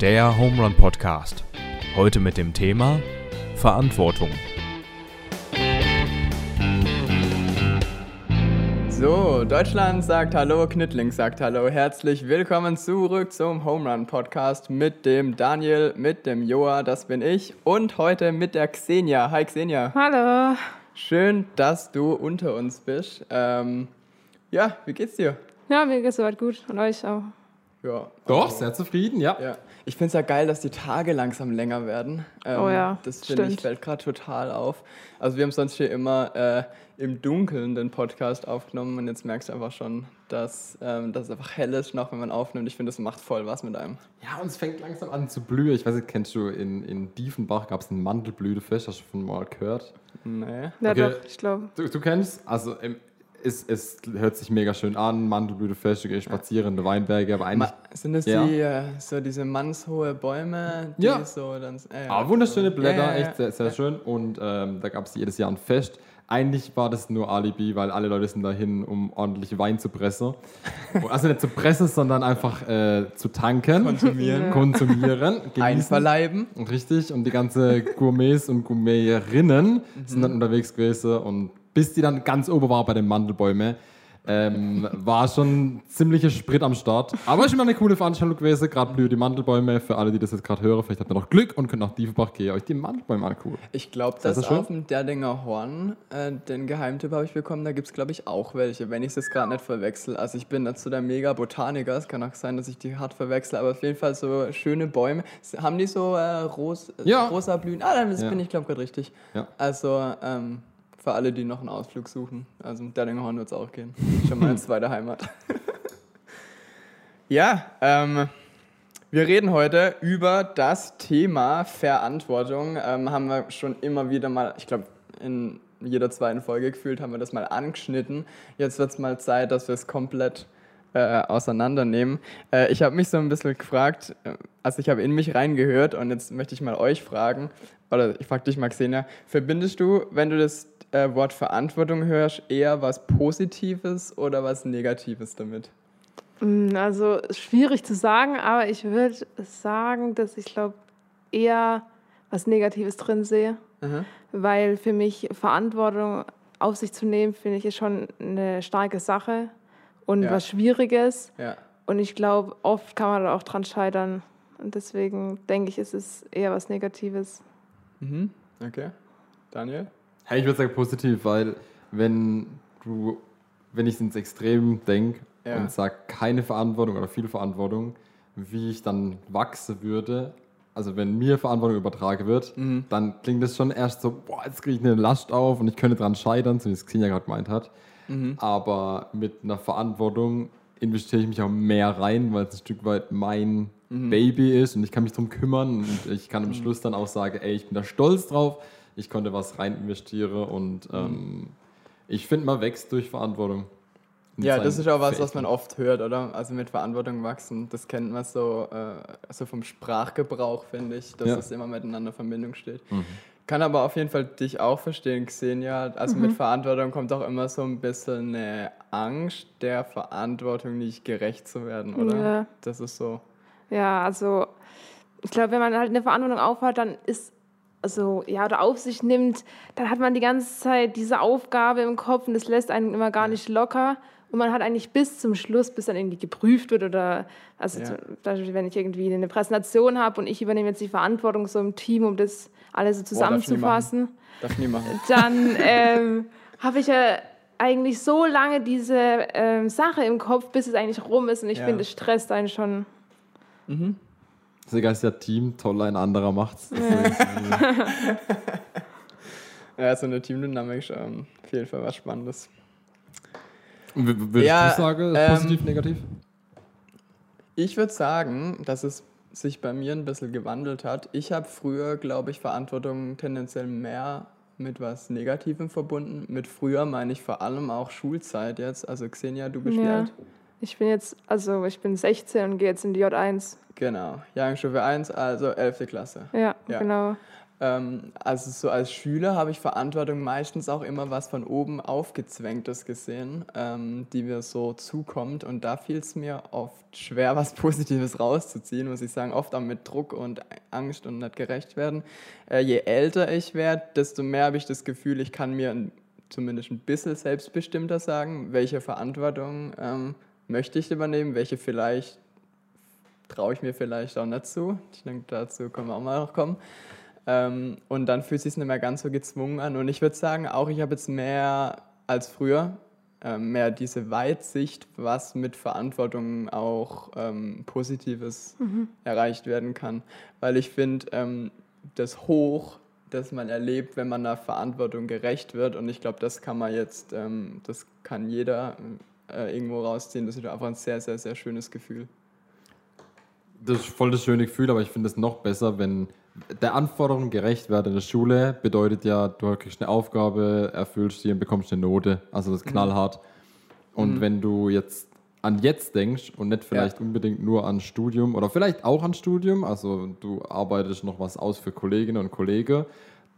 Der Home Run Podcast. Heute mit dem Thema Verantwortung. So, Deutschland sagt Hallo, Knittling sagt Hallo. Herzlich willkommen zurück zum Home Run Podcast mit dem Daniel, mit dem Joa, das bin ich, und heute mit der Xenia. Hi Xenia. Hallo. Schön, dass du unter uns bist. Ähm, ja, wie geht's dir? Ja, mir geht's soweit gut und euch auch. Ja. Doch, sehr zufrieden, ja. Ja. Ich finde es ja geil, dass die Tage langsam länger werden. Ähm, Oh ja, Das finde ich fällt gerade total auf. Also wir haben sonst hier immer äh, im Dunkeln den Podcast aufgenommen und jetzt merkst du einfach schon, dass, ähm, dass es einfach hell ist, noch wenn man aufnimmt. Ich finde, das macht voll was mit einem. Ja, und es fängt langsam an zu blühen. Ich weiß nicht, kennst du, in, in Diefenbach gab es ein Mandelblütefest, hast du schon mal gehört? Nee. Ja, Okay. doch, ich glaube. Du, du kennst? Also, ähm, es, es hört sich mega schön an, Mandelblütefest, du gehst spazieren in der Weinberge, aber eigentlich... Ma sind das Ja. die, äh, so diese mannshohe Bäume, die Ja. so dann... Äh, ja, Ah, wunderschöne Blätter, Ja, ja, ja. echt sehr, sehr schön. Und ähm, da gab es jedes Jahr ein Fest. Eigentlich war das nur Alibi, weil alle Leute sind dahin, um ordentlich Wein zu pressen. Also nicht zu pressen, sondern einfach äh, zu tanken. Konsumieren. Konsumieren. genießen. Einverleiben. Richtig, und die ganze Gourmets und Gourmetinnen sind dann unterwegs gewesen und bis die dann ganz oben war bei den Mandelbäumen, ähm, war schon ziemlicher Sprit am Start. Aber ist immer eine coole Veranstaltung gewesen, gerade blühen die Mandelbäume. Für alle, die das jetzt gerade hören, vielleicht habt ihr noch Glück und könnt nach Diefenbach gehen, euch die Mandelbäume angucken. Ich glaube, sehr schön. auf dem Derdinger Horn, äh, den Geheimtipp habe ich bekommen, da gibt es, glaube ich, auch welche, wenn ich es jetzt gerade nicht verwechsel. Also ich bin so der Mega-Botaniker, es kann auch sein, dass ich die hart verwechsel, aber auf jeden Fall so schöne Bäume. Haben die so äh, ros äh, Ja. rosa Blühen? Ah, dann Ja. bin ich, glaube ich, gerade richtig. Ja. Also ähm, für alle, die noch einen Ausflug suchen, also im Derdinger Horn wird es auch gehen. Schon mal eine zweite Heimat. ja, ähm... Wir reden heute über das Thema Verantwortung. Ähm, haben wir schon immer wieder mal, ich glaube, in jeder zweiten Folge gefühlt haben wir das mal angeschnitten. Jetzt wird es mal Zeit, dass wir es komplett äh, auseinandernehmen. Äh, ich habe mich so ein bisschen gefragt, äh, also ich habe in mich reingehört und jetzt möchte ich mal euch fragen, oder ich frage dich mal, Xenia, verbindest du, wenn du das äh, Wort Verantwortung hörst, eher was Positives oder was Negatives damit? Mm, Also schwierig zu sagen, aber ich würde sagen, dass ich glaube eher was Negatives drin sehe, Aha. weil für mich Verantwortung auf sich zu nehmen, finde ich, ist schon eine starke Sache und Ja. was Schwieriges. Ja. Und ich glaube, oft kann man da auch dran scheitern. Und deswegen denke ich, ist es eher was Negatives. Mhm. Okay. Daniel? Hey, ich würde sagen positiv, weil wenn du, wenn ich ins Extrem denke Ja. und sage, keine Verantwortung oder viel Verantwortung, wie ich dann wachsen würde, also wenn mir Verantwortung übertragen wird, Mhm. dann klingt das schon erst so, boah, jetzt kriege ich eine Last auf und ich könnte dran scheitern, so wie es Xenia gerade gemeint hat. Mhm. Aber mit einer Verantwortung investiere ich mich auch mehr rein, weil es ein Stück weit mein Mhm. Baby ist und ich kann mich darum kümmern und ich kann am Schluss dann auch sagen, ey, ich bin da stolz drauf, ich konnte was rein investieren und Mhm. ähm, ich finde, man wächst durch Verantwortung. Ja, das ist auch was, was man oft hört, oder? Also mit Verantwortung wachsen. Das kennt man so, äh, so vom Sprachgebrauch, finde ich, dass Ja. es immer miteinander in Verbindung steht. Mhm. Kann aber auf jeden Fall dich auch verstehen, Xenia. Also mit Verantwortung kommt auch immer so ein bisschen eine Angst, der Verantwortung nicht gerecht zu werden, oder? Ja. Das ist so. Ja, also ich glaube, wenn man halt eine Verantwortung aufhat, dann ist, also ja, oder auf sich nimmt, dann hat man die ganze Zeit diese Aufgabe im Kopf und das lässt einen immer gar nicht locker. Und man hat eigentlich bis zum Schluss, bis dann irgendwie geprüft wird oder, also Ja. zum Beispiel, wenn ich irgendwie eine Präsentation habe und ich übernehme jetzt die Verantwortung so im Team, um das alles so darf ich nie machen. zusammenzufassen, Darf ich nie machen. dann ähm, habe ich ja eigentlich so lange diese ähm, Sache im Kopf, bis es eigentlich rum ist. Und ich Ja. finde, es stresst einen schon. Deswegen ist ja Team toll, ein anderer macht's. Deswegen, Ja, so eine Teamdynamik ist ähm, auf jeden Fall was Spannendes. Würdest Ja, du sagen, ähm, positiv, negativ? Ich würde sagen, dass es sich bei mir ein bisschen gewandelt hat. Ich habe früher, glaube ich, Verantwortung tendenziell mehr mit was Negativem verbunden. Mit früher meine ich vor allem auch Schulzeit jetzt. Also Xenia, du bist wie Ja. alt? Ich bin jetzt, also ich bin 16 und gehe jetzt in die J1. Genau, Jahrgangsstufe 1, also 11. Klasse. Ja, Ja. genau. Ähm, also so als Schüler habe ich Verantwortung meistens auch immer was von oben aufgezwängtes gesehen, ähm, die mir so zukommt. Und da fiel es mir oft schwer, was Positives rauszuziehen, muss ich sagen. Oft auch mit Druck und Angst und nicht gerecht werden. Äh, je älter ich werde, desto mehr habe ich das Gefühl, ich kann mir zumindest ein bisschen selbstbestimmter sagen, welche Verantwortung ähm, möchte ich übernehmen, welche vielleicht traue ich mir vielleicht auch nicht zu. Ich denke, dazu können wir auch mal noch kommen. Ähm, und dann fühlt es sich nicht mehr ganz so gezwungen an. Und ich würde sagen, auch ich habe jetzt mehr als früher, ähm, mehr diese Weitsicht, was mit Verantwortung auch ähm, Positives mhm. erreicht werden kann. Weil ich finde, ähm, das Hoch, das man erlebt, wenn man der Verantwortung gerecht wird, und ich glaube, das kann man jetzt, ähm, das kann jeder äh, irgendwo rausziehen, das ist einfach ein sehr, sehr, sehr schönes Gefühl. Das ist voll das schöne Gefühl, aber ich finde es noch besser, wenn der Anforderung gerecht werden in der Schule bedeutet ja, du kriegst eine Aufgabe, erfüllst sie und bekommst eine Note. Also das ist mhm. knallhart. Und mhm. wenn du jetzt an jetzt denkst und nicht vielleicht ja. unbedingt nur an Studium oder vielleicht auch an Studium, also du arbeitest noch was aus für Kolleginnen und Kollegen,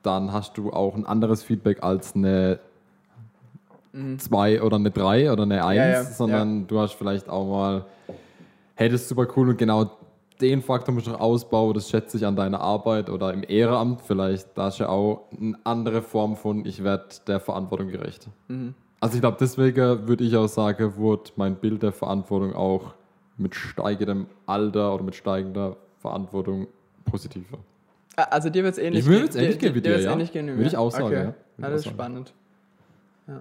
dann hast du auch ein anderes Feedback als eine 2 mhm. oder eine 3 oder eine 1, ja, ja. sondern du hast vielleicht auch mal, hey, das ist super cool und genau den Faktor musst du noch ausbauen, das schätze ich an deiner Arbeit oder im Ehrenamt vielleicht, da ist ja auch eine andere Form von, ich werde der Verantwortung gerecht. Mhm. Also ich glaube, deswegen würde ich auch sagen, wurde mein Bild der Verantwortung auch mit steigendem Alter oder mit steigender Verantwortung positiver. Ah, also dir wird es ähnlich gehen. Mir wird es ähnlich gehen wie dir, ja. Ähnlich gehen Würde ich auch sagen, okay. ja. Das ist spannend. Ja.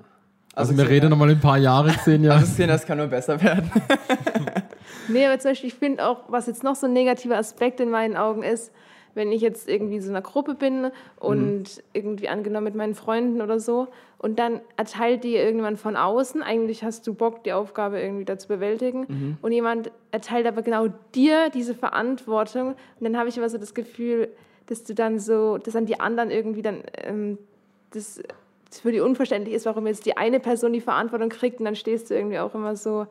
Also, also wir reden nochmal in ein paar Jahre, zehn Jahre. Also sehen, das kann nur besser werden. Nee, aber zum Beispiel, ich finde auch, was jetzt noch so ein negativer Aspekt in meinen Augen ist, wenn ich jetzt irgendwie so in einer Gruppe bin und mhm. irgendwie angenommen mit meinen Freunden oder so und dann erteilt dir irgendwann von außen, eigentlich hast du Bock, die Aufgabe irgendwie da zu bewältigen mhm. und jemand erteilt aber genau dir diese Verantwortung und dann habe ich immer so das Gefühl, dass du dann so, dass dann die anderen irgendwie dann ähm, das, das für die unverständlich ist, warum jetzt die eine Person die Verantwortung kriegt und dann stehst du irgendwie auch immer so,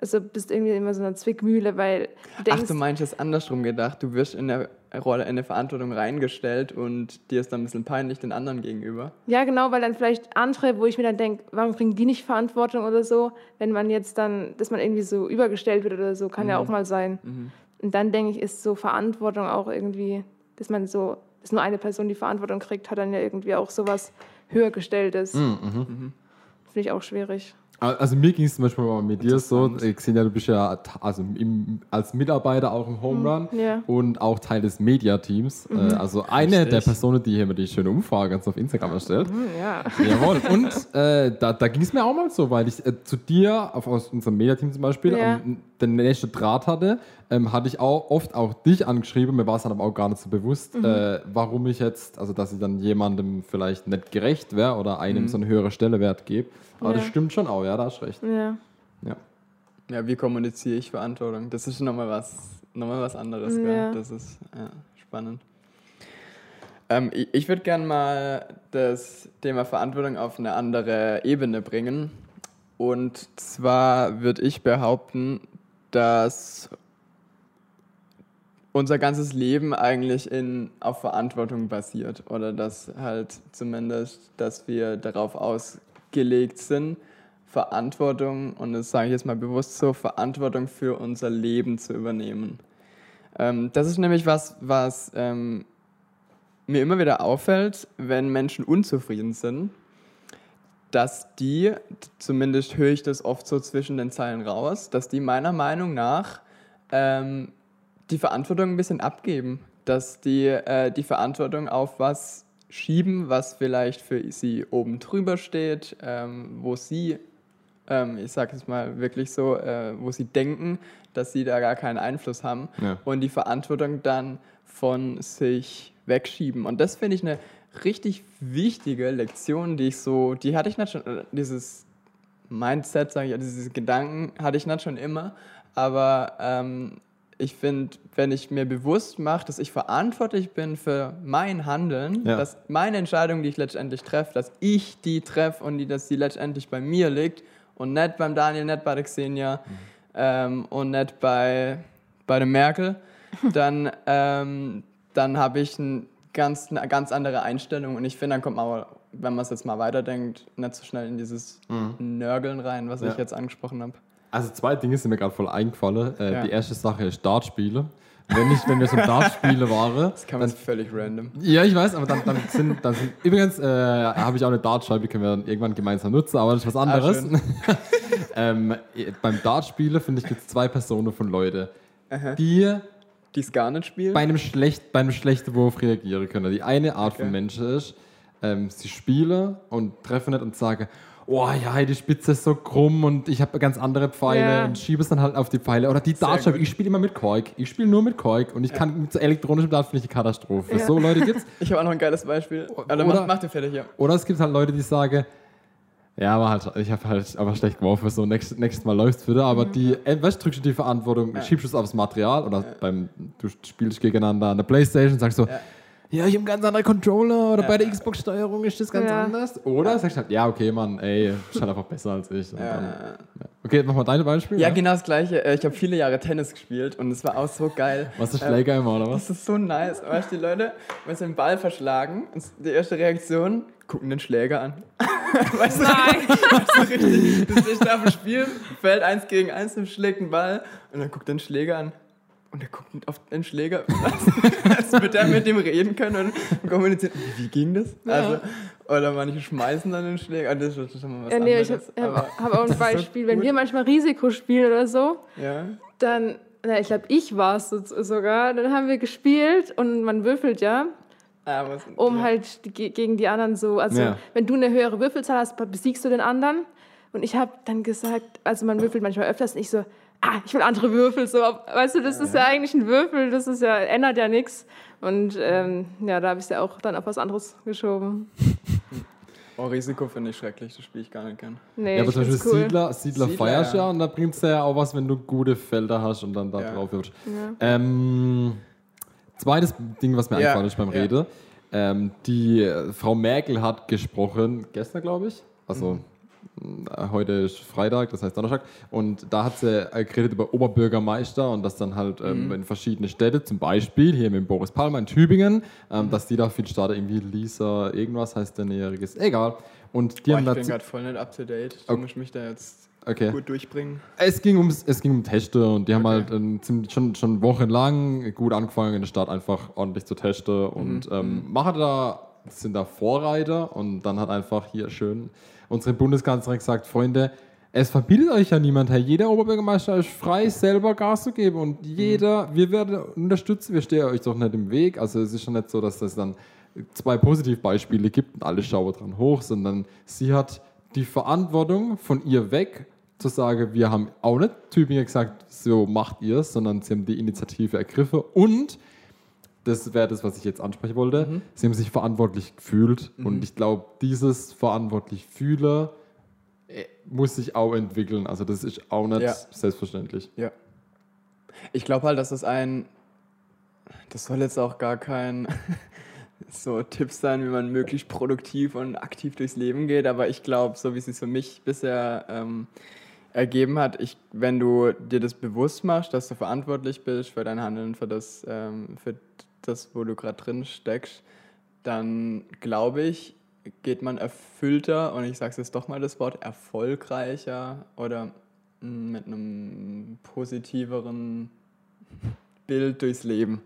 also bist irgendwie immer so eine Zwickmühle, weil du denkst... Ach, du meinst es andersrum gedacht. Du wirst in der Rolle, in der Verantwortung reingestellt und dir ist dann ein bisschen peinlich den anderen gegenüber. Ja, genau, weil dann vielleicht andere, wo ich mir dann denke, warum kriegen die nicht Verantwortung oder so, wenn man jetzt dann, dass man irgendwie so übergestellt wird oder so, kann mhm. ja auch mal sein. Mhm. Und dann denke ich, ist so Verantwortung auch irgendwie, dass man so, dass nur eine Person die Verantwortung kriegt, hat dann ja irgendwie auch sowas höhergestelltes. Mhm. mhm. Finde ich auch schwierig. Also mir ging es zum Beispiel mal mit dir so, ich sehe ja, du bist ja also im, als Mitarbeiter auch im Home Run ja. und auch Teil des Media-Teams. Mhm. Äh, also eine Richtig. der Personen, die hier immer die schöne Umfrage auf Instagram erstellt. Mhm, ja. Jawohl. Und äh, da, da ging es mir auch mal so, weil ich äh, zu dir, auf, aus unserem Media-Team zum Beispiel, ja. um, den nächsten Draht hatte, ähm, hatte ich auch oft auch dich angeschrieben, mir war es dann aber auch gar nicht so bewusst, mhm. äh, warum ich jetzt, also dass ich dann jemandem vielleicht nicht gerecht wäre oder einem mhm. so eine höhere Stelle Wert gebe. Aber ja. das stimmt schon auch, ja, da hast recht. Ja. Ja, ja wie kommuniziere ich Verantwortung? Das ist nochmal was, nochmal was anderes. Ja. Das ist ja, spannend. Ähm, ich ich würde gerne mal das Thema Verantwortung auf eine andere Ebene bringen. Und zwar würde ich behaupten, dass unser ganzes Leben eigentlich in, auf Verantwortung basiert. Oder dass halt zumindest, dass wir darauf ausgelegt sind, Verantwortung, und das sage ich jetzt mal bewusst so, Verantwortung für unser Leben zu übernehmen. Ähm, das ist nämlich was, was ähm, mir immer wieder auffällt, wenn Menschen unzufrieden sind, dass die, zumindest höre ich das oft so zwischen den Zeilen raus, dass die meiner Meinung nach ähm, die Verantwortung ein bisschen abgeben, dass die äh, die Verantwortung auf was schieben, was vielleicht für sie oben drüber steht, ähm, wo sie, ähm, ich sage es mal wirklich so, äh, wo sie denken, dass sie da gar keinen Einfluss haben ja. und die Verantwortung dann von sich wegschieben. Und das finde ich eine richtig wichtige Lektion, die ich so, die hatte ich nicht schon, äh, dieses Mindset, sage ich, diese Gedanken hatte ich nicht schon immer, aber ähm, ich finde, wenn ich mir bewusst mache, dass ich verantwortlich bin für mein Handeln, ja. dass meine Entscheidung, die ich letztendlich treffe, dass ich die treffe und die, dass sie letztendlich bei mir liegt und nicht beim Daniel, nicht bei der Xenia mhm. ähm, und nicht bei, bei der Merkel, dann, ähm, dann habe ich ein ganz, eine ganz andere Einstellung. Und ich finde, dann kommt man aber, wenn man es jetzt mal weiterdenkt, nicht so schnell in dieses Nörgeln rein, was Mhm. Ja. ich jetzt angesprochen habe. Also zwei Dinge sind mir gerade voll eingefallen. Äh, Ja. Die erste Sache ist Dartspiele. Wenn ich, wenn wir so Dartspiele waren, Das kann man völlig random. Ja, ich weiß, aber dann, dann, sind, dann sind. Übrigens äh, habe ich auch eine Dartscheibe, die können wir dann irgendwann gemeinsam nutzen, aber das ist was anderes. schön. ähm, beim Dartspielen, finde ich, es zwei Personen von Leuten, die Die es gar nicht spielen. bei einem, schlecht, bei einem schlechten Wurf reagieren können. Die eine Art Okay. von Menschen ist, ähm, sie spielen und treffen nicht und sagen, oh ja, die Spitze ist so krumm und ich habe ganz andere Pfeile Ja. und schiebe es dann halt auf die Pfeile. Oder die Dartscheibe, ich spiele immer mit Kork. Ich spiele nur mit Kork und ich kann mit so elektronischem Dart finde ich eine Katastrophe. Ja. So Leute gibt's. Ich habe auch noch ein geiles Beispiel. Oder, Oder- mach, mach dir fertig, ja. Oder es gibt halt Leute, die sagen, ja, aber halt, ich habe halt aber schlecht geworfen, so nächstes, nächstes Mal läuft's wieder, aber die, äh, weißt, drückst du die Verantwortung, schiebst du es aufs Material oder beim, du spielst gegeneinander an der Playstation, sagst so, Ja. Ja, ich habe einen ganz anderen Controller oder Ja. bei der Xbox-Steuerung ist das ganz Ja. anders. Oder sagst du halt, ja, okay, Mann, ey, ist halt einfach besser als ich. Ja. Okay, mach mal deine Beispiele. Ja, genau das Gleiche. Äh, Ich habe viele Jahre Tennis gespielt und es war auch so geil. Was ist Äh, Schläger immer, oder was? Das ist so nice. Weißt du, die Leute, wenn sie den Ball verschlagen, ist die erste Reaktion, gucken den Schläger an. weißt du, Nein. weißt du richtig, du stehst da auf dem Spiel, fällt eins gegen eins und schlägt den Ball und dann guckt den Schläger an. Und er guckt auf den Schläger, als würde er mit dem reden können und kommunizieren. Wie ging das? Also, oder manche schmeißen dann den Schläger. Das ist schon mal was Ja, nee, ich anderes. habe aber, hab auch ein Beispiel. Wenn wir manchmal Risiko spielen oder so, ja. dann, na, ich glaube, ich war es so, sogar, dann haben wir gespielt und man würfelt ja, Ah, was, um ja. halt die, gegen die anderen so, also Ja. wenn du eine höhere Würfelzahl hast, besiegst du den anderen. Und ich habe dann gesagt, also man würfelt manchmal öfters und ich so, ah, ich will andere Würfel. So, weißt du, das ist ja eigentlich ein Würfel, das ist ja, ändert ja nichts. Und ähm, ja, da habe ich es ja auch dann auf was anderes geschoben. Oh, Risiko finde ich schrecklich, das spiele ich gar nicht gern. Nee, Ja, aber zum Beispiel cool. Siedler, Siedler, Siedler, feierst ja. ja und da bringt es ja auch was, wenn du gute Felder hast und dann da Ja. drauf wirfst. Ja. Ähm, zweites Ding, was mir Ja, eingefallen ist beim ja. Rede. Ähm, die äh, Frau Merkel hat gesprochen, gestern glaube ich, also äh, heute ist Freitag, das heißt Donnerstag, und da hat sie äh, geredet über Oberbürgermeister und dass dann halt ähm, in verschiedene Städte, zum Beispiel hier mit Boris Palmer in Tübingen, ähm, dass die da viel starten, irgendwie Lisa, irgendwas heißt der Näheriges, egal. Und die Boah, haben ich bin gerade voll nicht up to date. Du Okay. musst mich da jetzt okay. gut durchbringen. Es ging, ums, es ging um Teste und die haben Okay. halt ähm, schon, schon wochenlang gut angefangen in der Stadt einfach ordentlich zu testen und Mhm. ähm, machen da, sind da Vorreiter und dann hat einfach hier schön unsere Bundeskanzlerin gesagt, Freunde, es verbietet euch ja niemand, Herr. Jeder Oberbürgermeister ist frei, selber Gas zu geben und jeder, wir werden unterstützen, wir stehen euch doch nicht im Weg. Also es ist schon nicht so, dass es dann zwei Positivbeispiele gibt und alle schauen dran hoch, sondern sie hat die Verantwortung von ihr weg, zu sagen, wir haben auch nicht Tübingen gesagt, so macht ihr es, sondern sie haben die Initiative ergriffen und das wäre das, was ich jetzt ansprechen wollte. Mhm. Sie haben sich verantwortlich gefühlt und ich glaube, dieses verantwortlich fühlen äh, muss sich auch entwickeln. Also das ist auch nicht Ja. selbstverständlich. Ja. Ich glaube halt, dass das ein. Das soll jetzt auch gar kein so Tipps sein, wie man möglichst produktiv und aktiv durchs Leben geht, aber ich glaube, so wie es sich für mich bisher ähm, ergeben hat, ich, wenn du dir das bewusst machst, dass du verantwortlich bist für dein Handeln, für das, ähm, für das wo du gerade drin steckst, dann glaube ich, geht man erfüllter, und ich sage jetzt doch mal das Wort, erfolgreicher oder mm, mit einem positiveren Bild durchs Leben.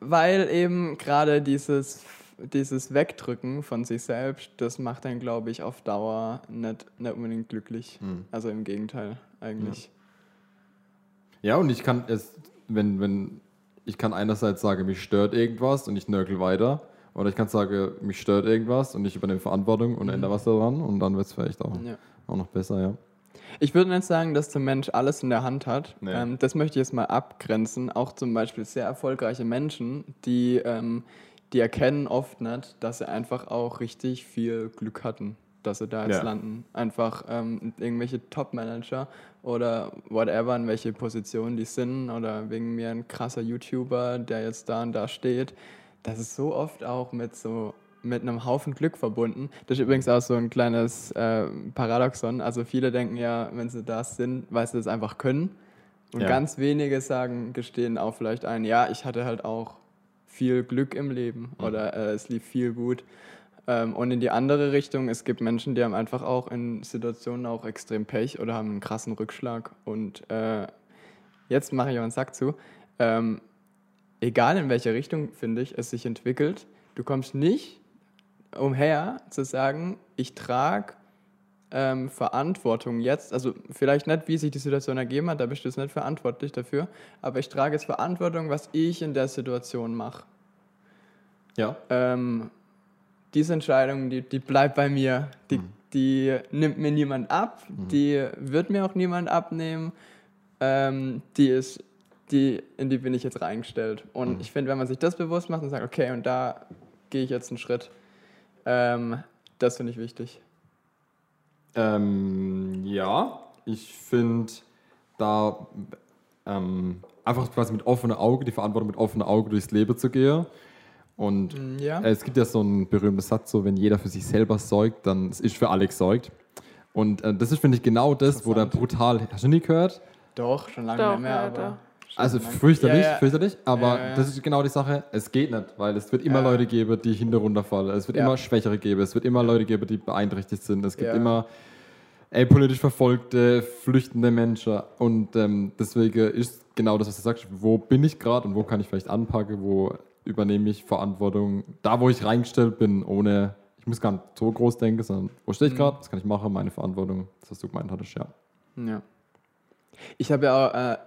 Weil eben gerade dieses, dieses Wegdrücken von sich selbst, das macht dann, glaube ich, auf Dauer nicht, nicht unbedingt glücklich. Also im Gegenteil eigentlich. Ja, und ich kann es, wenn, wenn, ich kann einerseits sagen, mich stört irgendwas und ich nörgel weiter. Oder ich kann sagen, mich stört irgendwas und ich übernehme Verantwortung und ändere was daran und dann wird es vielleicht auch, Ja. auch noch besser, ja. Ich würde nicht sagen, dass der Mensch alles in der Hand hat. Nee. Ähm, das möchte ich jetzt mal abgrenzen. Auch zum Beispiel sehr erfolgreiche Menschen, die, ähm, die erkennen oft nicht, dass sie einfach auch richtig viel Glück hatten, dass sie da jetzt Ja. landen. Einfach ähm, irgendwelche Top-Manager oder whatever, in welche Position die sind oder wegen mir ein krasser YouTuber, der jetzt da und da steht. Das ist so oft auch mit so mit einem Haufen Glück verbunden. Das ist übrigens auch so ein kleines äh, Paradoxon. Also viele denken ja, wenn sie das sind, weil sie das einfach können. Und Ja. ganz wenige sagen, gestehen auch vielleicht ein, ja, ich hatte halt auch viel Glück im Leben oder äh, es lief viel gut. Ähm, und in die andere Richtung, es gibt Menschen, die haben einfach auch in Situationen auch extrem Pech oder haben einen krassen Rückschlag. Und äh, jetzt mache ich einen Sack zu. Ähm, egal in welche Richtung, finde ich, es sich entwickelt, du kommst nicht umher zu sagen, ich trage ähm, Verantwortung jetzt, also vielleicht nicht, wie sich die Situation ergeben hat, da bist du jetzt nicht verantwortlich dafür, aber ich trage jetzt Verantwortung, was ich in der Situation mache. Ja. Ähm, diese Entscheidung, die, die bleibt bei mir, die, die nimmt mir niemand ab, die wird mir auch niemand abnehmen, ähm, die ist, die, in die bin ich jetzt reingestellt. Und ich finde, wenn man sich das bewusst macht und sagt, okay, und da gehe ich jetzt einen Schritt, ähm, das finde ich wichtig. Ähm, ja, ich finde da ähm, einfach quasi mit offenem Auge, die Verantwortung mit offenem Auge durchs Leben zu gehen. Und Ja. äh, es gibt ja so einen berühmten Satz, so wenn jeder für sich selber sorgt, dann ist für alle gesorgt. Und äh, das ist, finde ich, genau das, wo der brutal, hast du nie gehört? Doch, schon lange Doch, nicht mehr, ja, aber. Also fürchterlich, Ja, ja. fürchterlich, aber Ja, ja. das ist genau die Sache, es geht nicht, weil es wird immer Ja. Leute geben, die hinter runterfallen, es wird Ja. immer Schwächere geben, es wird immer Leute geben, die beeinträchtigt sind, es gibt Ja. immer ey, politisch verfolgte, flüchtende Menschen und ähm, deswegen ist genau das, was du sagst, wo bin ich gerade und wo kann ich vielleicht anpacken, wo übernehme ich Verantwortung, da wo ich reingestellt bin, ohne, ich muss gar nicht so groß denken, sondern wo stehe ich Mhm. gerade, was kann ich machen, meine Verantwortung, das was du gemeint hattest, ja. Ja. Ich habe ja auch äh,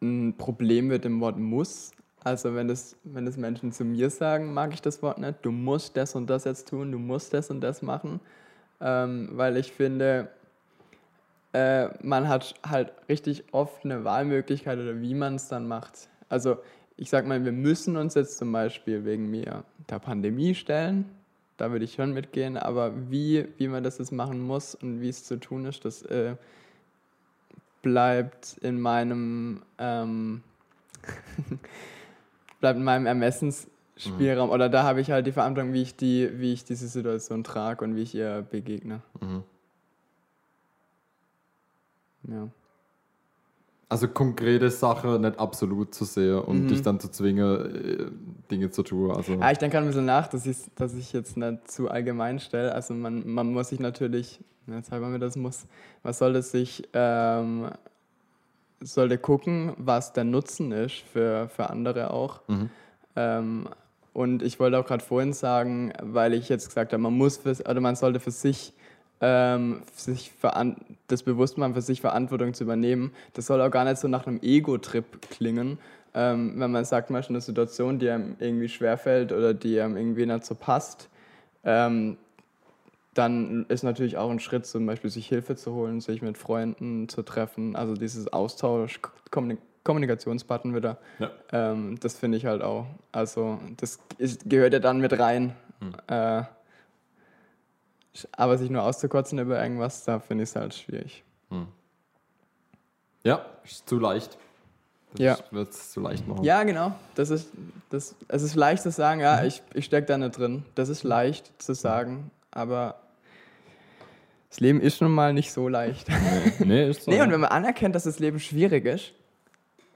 ein Problem mit dem Wort muss. Also wenn das, wenn das Menschen zu mir sagen, mag ich das Wort nicht. Du musst das und das jetzt tun, du musst das und das machen. Ähm, weil ich finde, äh, man hat halt richtig oft eine Wahlmöglichkeit oder wie man es dann macht. Also ich sag mal, wir müssen uns jetzt zum Beispiel wegen mir der Pandemie stellen. Da würde ich schon mitgehen, aber wie, wie man das jetzt machen muss und wie es zu tun ist, das äh, bleibt in meinem ähm, bleibt in meinem Ermessensspielraum oder da habe ich halt die Verantwortung, wie ich die, wie ich diese Situation trage und wie ich ihr begegne. Mhm. Ja. Also konkrete Sache nicht absolut zu sehen und Mhm. dich dann zu zwingen, äh, Dinge zu tun. Also, Ja, ich denke ein bisschen nach, dass ich, dass ich jetzt nicht zu allgemein stelle. Also man, man muss sich natürlich, jetzt halber mir das muss, man sollte sich, ähm, sollte gucken, was der Nutzen ist für, für andere auch. Mhm. Ähm, und ich wollte auch gerade vorhin sagen, weil ich jetzt gesagt habe, man muss für, oder man sollte für sich, ähm, sich das bewusst machen, für sich Verantwortung zu übernehmen. Das soll auch gar nicht so nach einem Ego-Trip klingen, ähm, wenn man sagt, man ist in einer Situation, die einem irgendwie schwerfällt oder die einem irgendwie nicht so passt. Ähm, dann ist natürlich auch ein Schritt, zum Beispiel sich Hilfe zu holen, sich mit Freunden zu treffen. Also dieses Austausch, Kommunik Kommunikationsbutton wieder. Ja. Ähm, das finde ich halt auch. Also das ist, gehört ja dann mit rein. Äh, aber sich nur auszukotzen über irgendwas, da finde ich es halt schwierig. ja, ist zu leicht. Das Ja. wird es zu leicht machen. Ja, genau. Das ist, das, es ist leicht zu sagen, ja, ich, ich stecke da nicht drin. Das ist leicht zu sagen, aber das Leben ist nun mal nicht so leicht. Nee, ist so. Nee, und wenn man anerkennt, dass das Leben schwierig ist,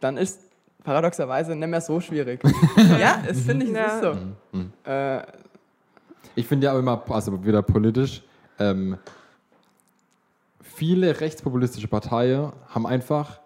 dann ist paradoxerweise nicht mehr so schwierig. ja, das finde ich, es Ja. ist so. Äh, Ich finde ja auch immer, also wieder politisch, ähm, viele rechtspopulistische Parteien haben einfach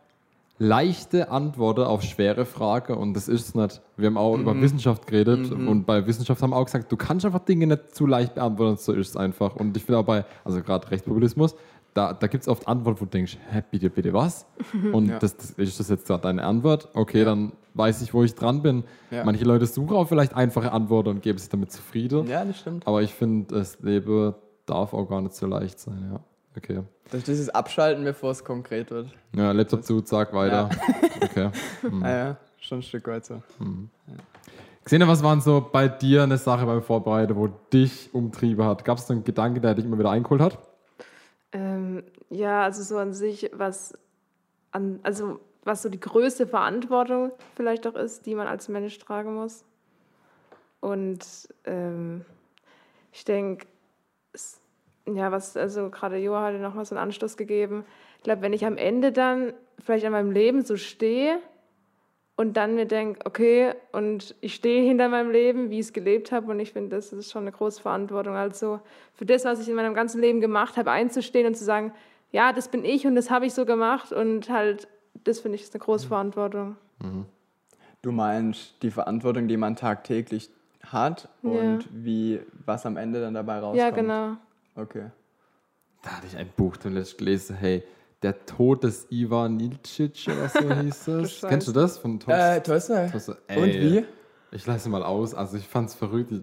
leichte Antworten auf schwere Fragen und das ist es nicht. Wir haben auch über Wissenschaft geredet und bei Wissenschaft haben wir auch gesagt, du kannst einfach Dinge nicht zu leicht beantworten, so ist es einfach. Und ich finde auch bei, also gerade Rechtspopulismus, da, da gibt es oft Antworten, wo du denkst, hä, bitte, bitte was? Und Ja. das, das, ist das jetzt gerade deine Antwort? Okay, dann weiß ich, wo ich dran bin. Ja. Manche Leute suchen auch vielleicht einfache Antworten und geben sich damit zufrieden. ja, das stimmt. Aber ich finde, das Leben darf auch gar nicht so leicht sein, ja. Okay. Das ist dieses Abschalten, bevor es konkret wird. Ja, Laptop zu, zack, weiter. Okay. Ah ja, schon ein Stück weit so. Xenia, was waren so bei dir eine Sache beim Vorbereiten, wo dich umtrieben hat? Gab es einen Gedanke, der dich immer wieder eingeholt hat? Ähm, ja, also so an sich, was an, also was so die größte Verantwortung vielleicht auch ist, die man als Mensch tragen muss. Und ähm, ich denke, ja, was, also gerade Joa hatte nochmal so einen Anstoß gegeben. Ich glaube, wenn ich am Ende dann vielleicht an meinem Leben so stehe und dann mir denke, okay, und ich stehe hinter meinem Leben, wie ich es gelebt habe und ich finde, das ist schon eine große Verantwortung. Also für das, was ich in meinem ganzen Leben gemacht habe, einzustehen und zu sagen, ja, das bin ich und das habe ich so gemacht und halt, das finde ich ist eine große Verantwortung. Du meinst die Verantwortung, die man tagtäglich hat Ja. und wie was am Ende dann dabei rauskommt. Ja, genau. Okay. Da hatte ich ein Buch drin gelesen, hey, der Tod des Ivan Ilcic oder so hieß es. Kennst du das? Von Tom Äh. Tolstoi? Und Ey, wie? Ich lasse mal aus. Also ich fand's verrückt. Ich,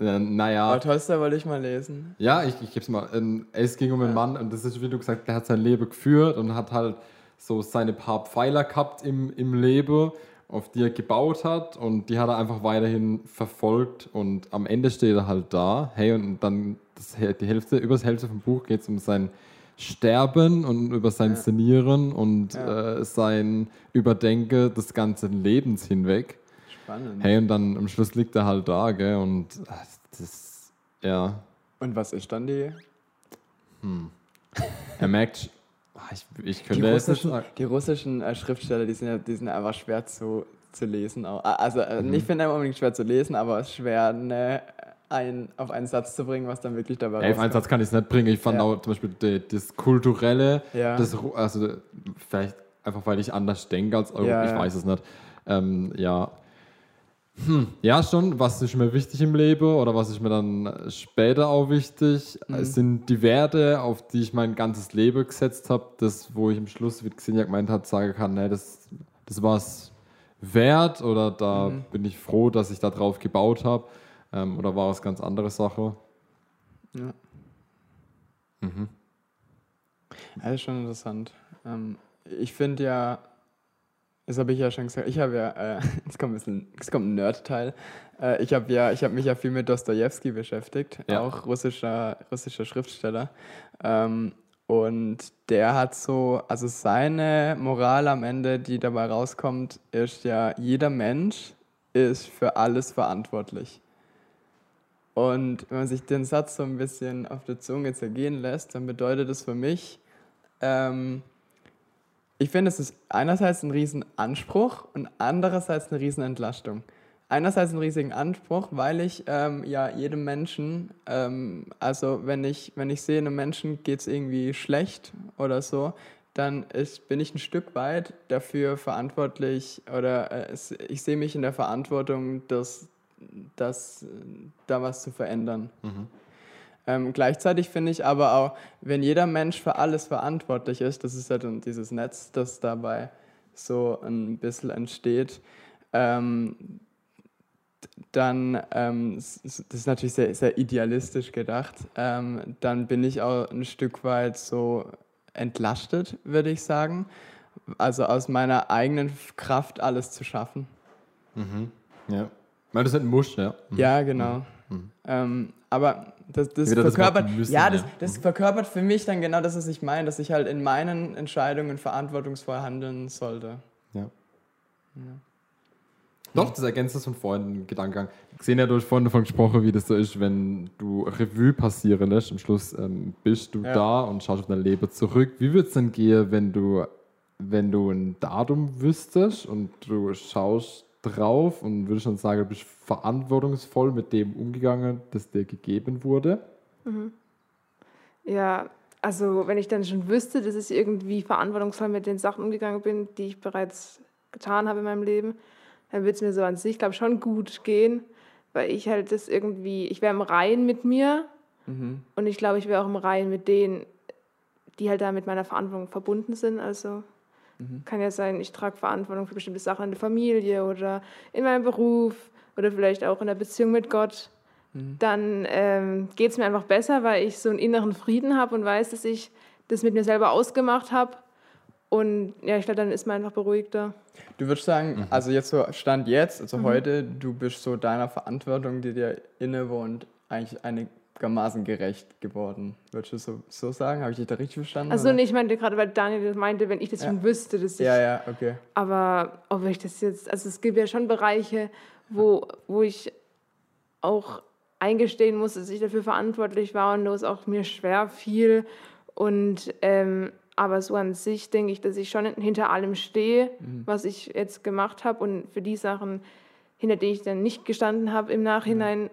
äh, naja. Aber Tolstoi wollte ich mal lesen. Ja, ich, ich geb's mal. Ähm, Es ging um einen Mann und das ist, wie du gesagt, der hat sein Leben geführt und hat halt so seine paar Pfeiler gehabt im, im Leben, auf die er gebaut hat und die hat er einfach weiterhin verfolgt und am Ende steht er halt da. Hey, und dann das, die Hälfte, über das Hälfte vom Buch geht es um sein Sterben und über sein Senieren und Ja. äh, sein Überdenken des ganzen Lebens hinweg. Spannend. Hey, und dann am Schluss liegt er halt da, gell, und äh, das, ja, Und was ist dann die? Er merkt, ah, ich, ich Die könnte nicht russischen, sagen. die russischen äh, Schriftsteller, die sind, ja, die sind einfach schwer zu, zu lesen. Auch. Also äh, Mhm. nicht finde ich unbedingt schwer zu lesen, aber schwer, ne, ein, auf einen Satz zu bringen, was dann wirklich dabei Ey, auf einen. Satz kann ich es nicht bringen. Ich fand Ja. auch zum Beispiel die, das Kulturelle, Ja. das, also vielleicht einfach, weil ich anders denke als Euro, Ja, ich weiß es nicht. Ähm, ja. Hm, ja, schon, was ist mir wichtig im Leben oder was ist mir dann später auch wichtig, Mhm. Es sind die Werte, auf die ich mein ganzes Leben gesetzt habe, das, wo ich am Schluss, wie Xenia gemeint hat, sagen kann, nee, das, das war es wert oder da Mhm. bin ich froh, dass ich da drauf gebaut habe ähm, oder war es ganz andere Sache. Ja. Mhm. Das ist schon interessant. Ähm, ich finde ja, das habe ich ja schon gesagt, ich habe ja, äh, jetzt kommt ein bisschen, jetzt kommt ein Nerd-Teil. Äh, ich habe ja, ich habe mich ja viel mit Dostoevsky beschäftigt, Ja. auch russischer, russischer Schriftsteller. Ähm, und der hat so, also seine Moral am Ende, die dabei rauskommt, ist ja, jeder Mensch ist für alles verantwortlich. Und wenn man sich den Satz so ein bisschen auf der Zunge zergehen lässt, dann bedeutet es für mich, ähm, ich finde, es ist einerseits ein Riesenanspruch und andererseits eine Riesenentlastung. Einerseits einen riesigen Anspruch, weil ich ähm, ja jedem Menschen, ähm, also wenn ich, wenn ich sehe, einem Menschen geht es irgendwie schlecht oder so, dann ist, bin ich ein Stück weit dafür verantwortlich oder äh, ich sehe mich in der Verantwortung, dass, dass, da was zu verändern. Ähm, gleichzeitig finde ich aber auch, wenn jeder Mensch für alles verantwortlich ist, das ist ja dann dieses Netz, das dabei so ein bisschen entsteht, ähm, dann, ähm, das ist natürlich sehr, sehr idealistisch gedacht, ähm, dann bin ich auch ein Stück weit so entlastet, würde ich sagen. Also aus meiner eigenen Kraft alles zu schaffen. Ja. Weil das ist ein Musch, ja. Mhm. Ja, genau. Ähm, aber das, das Wieder das verkörpert, müssen, ja, das, ja. das verkörpert für mich dann genau das, was ich meine, dass ich halt in meinen Entscheidungen verantwortungsvoll handeln sollte. ja. Doch, das ergänzt das von vorhin, den Gedankengang. Xenia hat vorhin davon gesprochen, wie das so ist, wenn du Revue passieren lässt. Am Schluss ähm, bist du Ja. da und schaust auf dein Leben zurück. Wie würde es denn gehen, wenn du, wenn du ein Datum wüsstest und du schaust drauf und würdest dann sagen, du bist verantwortungsvoll mit dem umgegangen, das dir gegeben wurde? Ja, also wenn ich dann schon wüsste, dass ich irgendwie verantwortungsvoll mit den Sachen umgegangen bin, die ich bereits getan habe in meinem Leben, dann würde es mir so an sich, glaube ich, schon gut gehen, weil ich halt das irgendwie, ich wäre im Reinen mit mir und ich glaube, ich wäre auch im Reinen mit denen, die halt da mit meiner Verantwortung verbunden sind. Also kann ja sein, ich trage Verantwortung für bestimmte Sachen in der Familie oder in meinem Beruf oder vielleicht auch in der Beziehung mit Gott dann ähm, geht es mir einfach besser, weil ich so einen inneren Frieden habe und weiß, dass ich das mit mir selber ausgemacht habe. Und ja, ich glaube, dann ist man einfach beruhigter. Du würdest sagen, Mhm. also jetzt so Stand jetzt, also heute, du bist so deiner Verantwortung, die dir innewohnt, eigentlich einigermaßen gerecht geworden. Würdest du so, so sagen? Habe ich dich da richtig verstanden? Also nee, ich meinte gerade, weil Daniel das meinte, wenn ich das Ja. schon wüsste, dass ich. Ja, ja, okay. Aber ob ich das jetzt, also es gibt ja schon Bereiche, wo, wo ich auch eingestehen muss, dass ich dafür verantwortlich war und wo es auch mir schwer fiel. Und ähm, Aber so an sich denke ich, dass ich schon hinter allem stehe, was ich jetzt gemacht habe und für die Sachen, hinter die ich dann nicht gestanden habe im Nachhinein,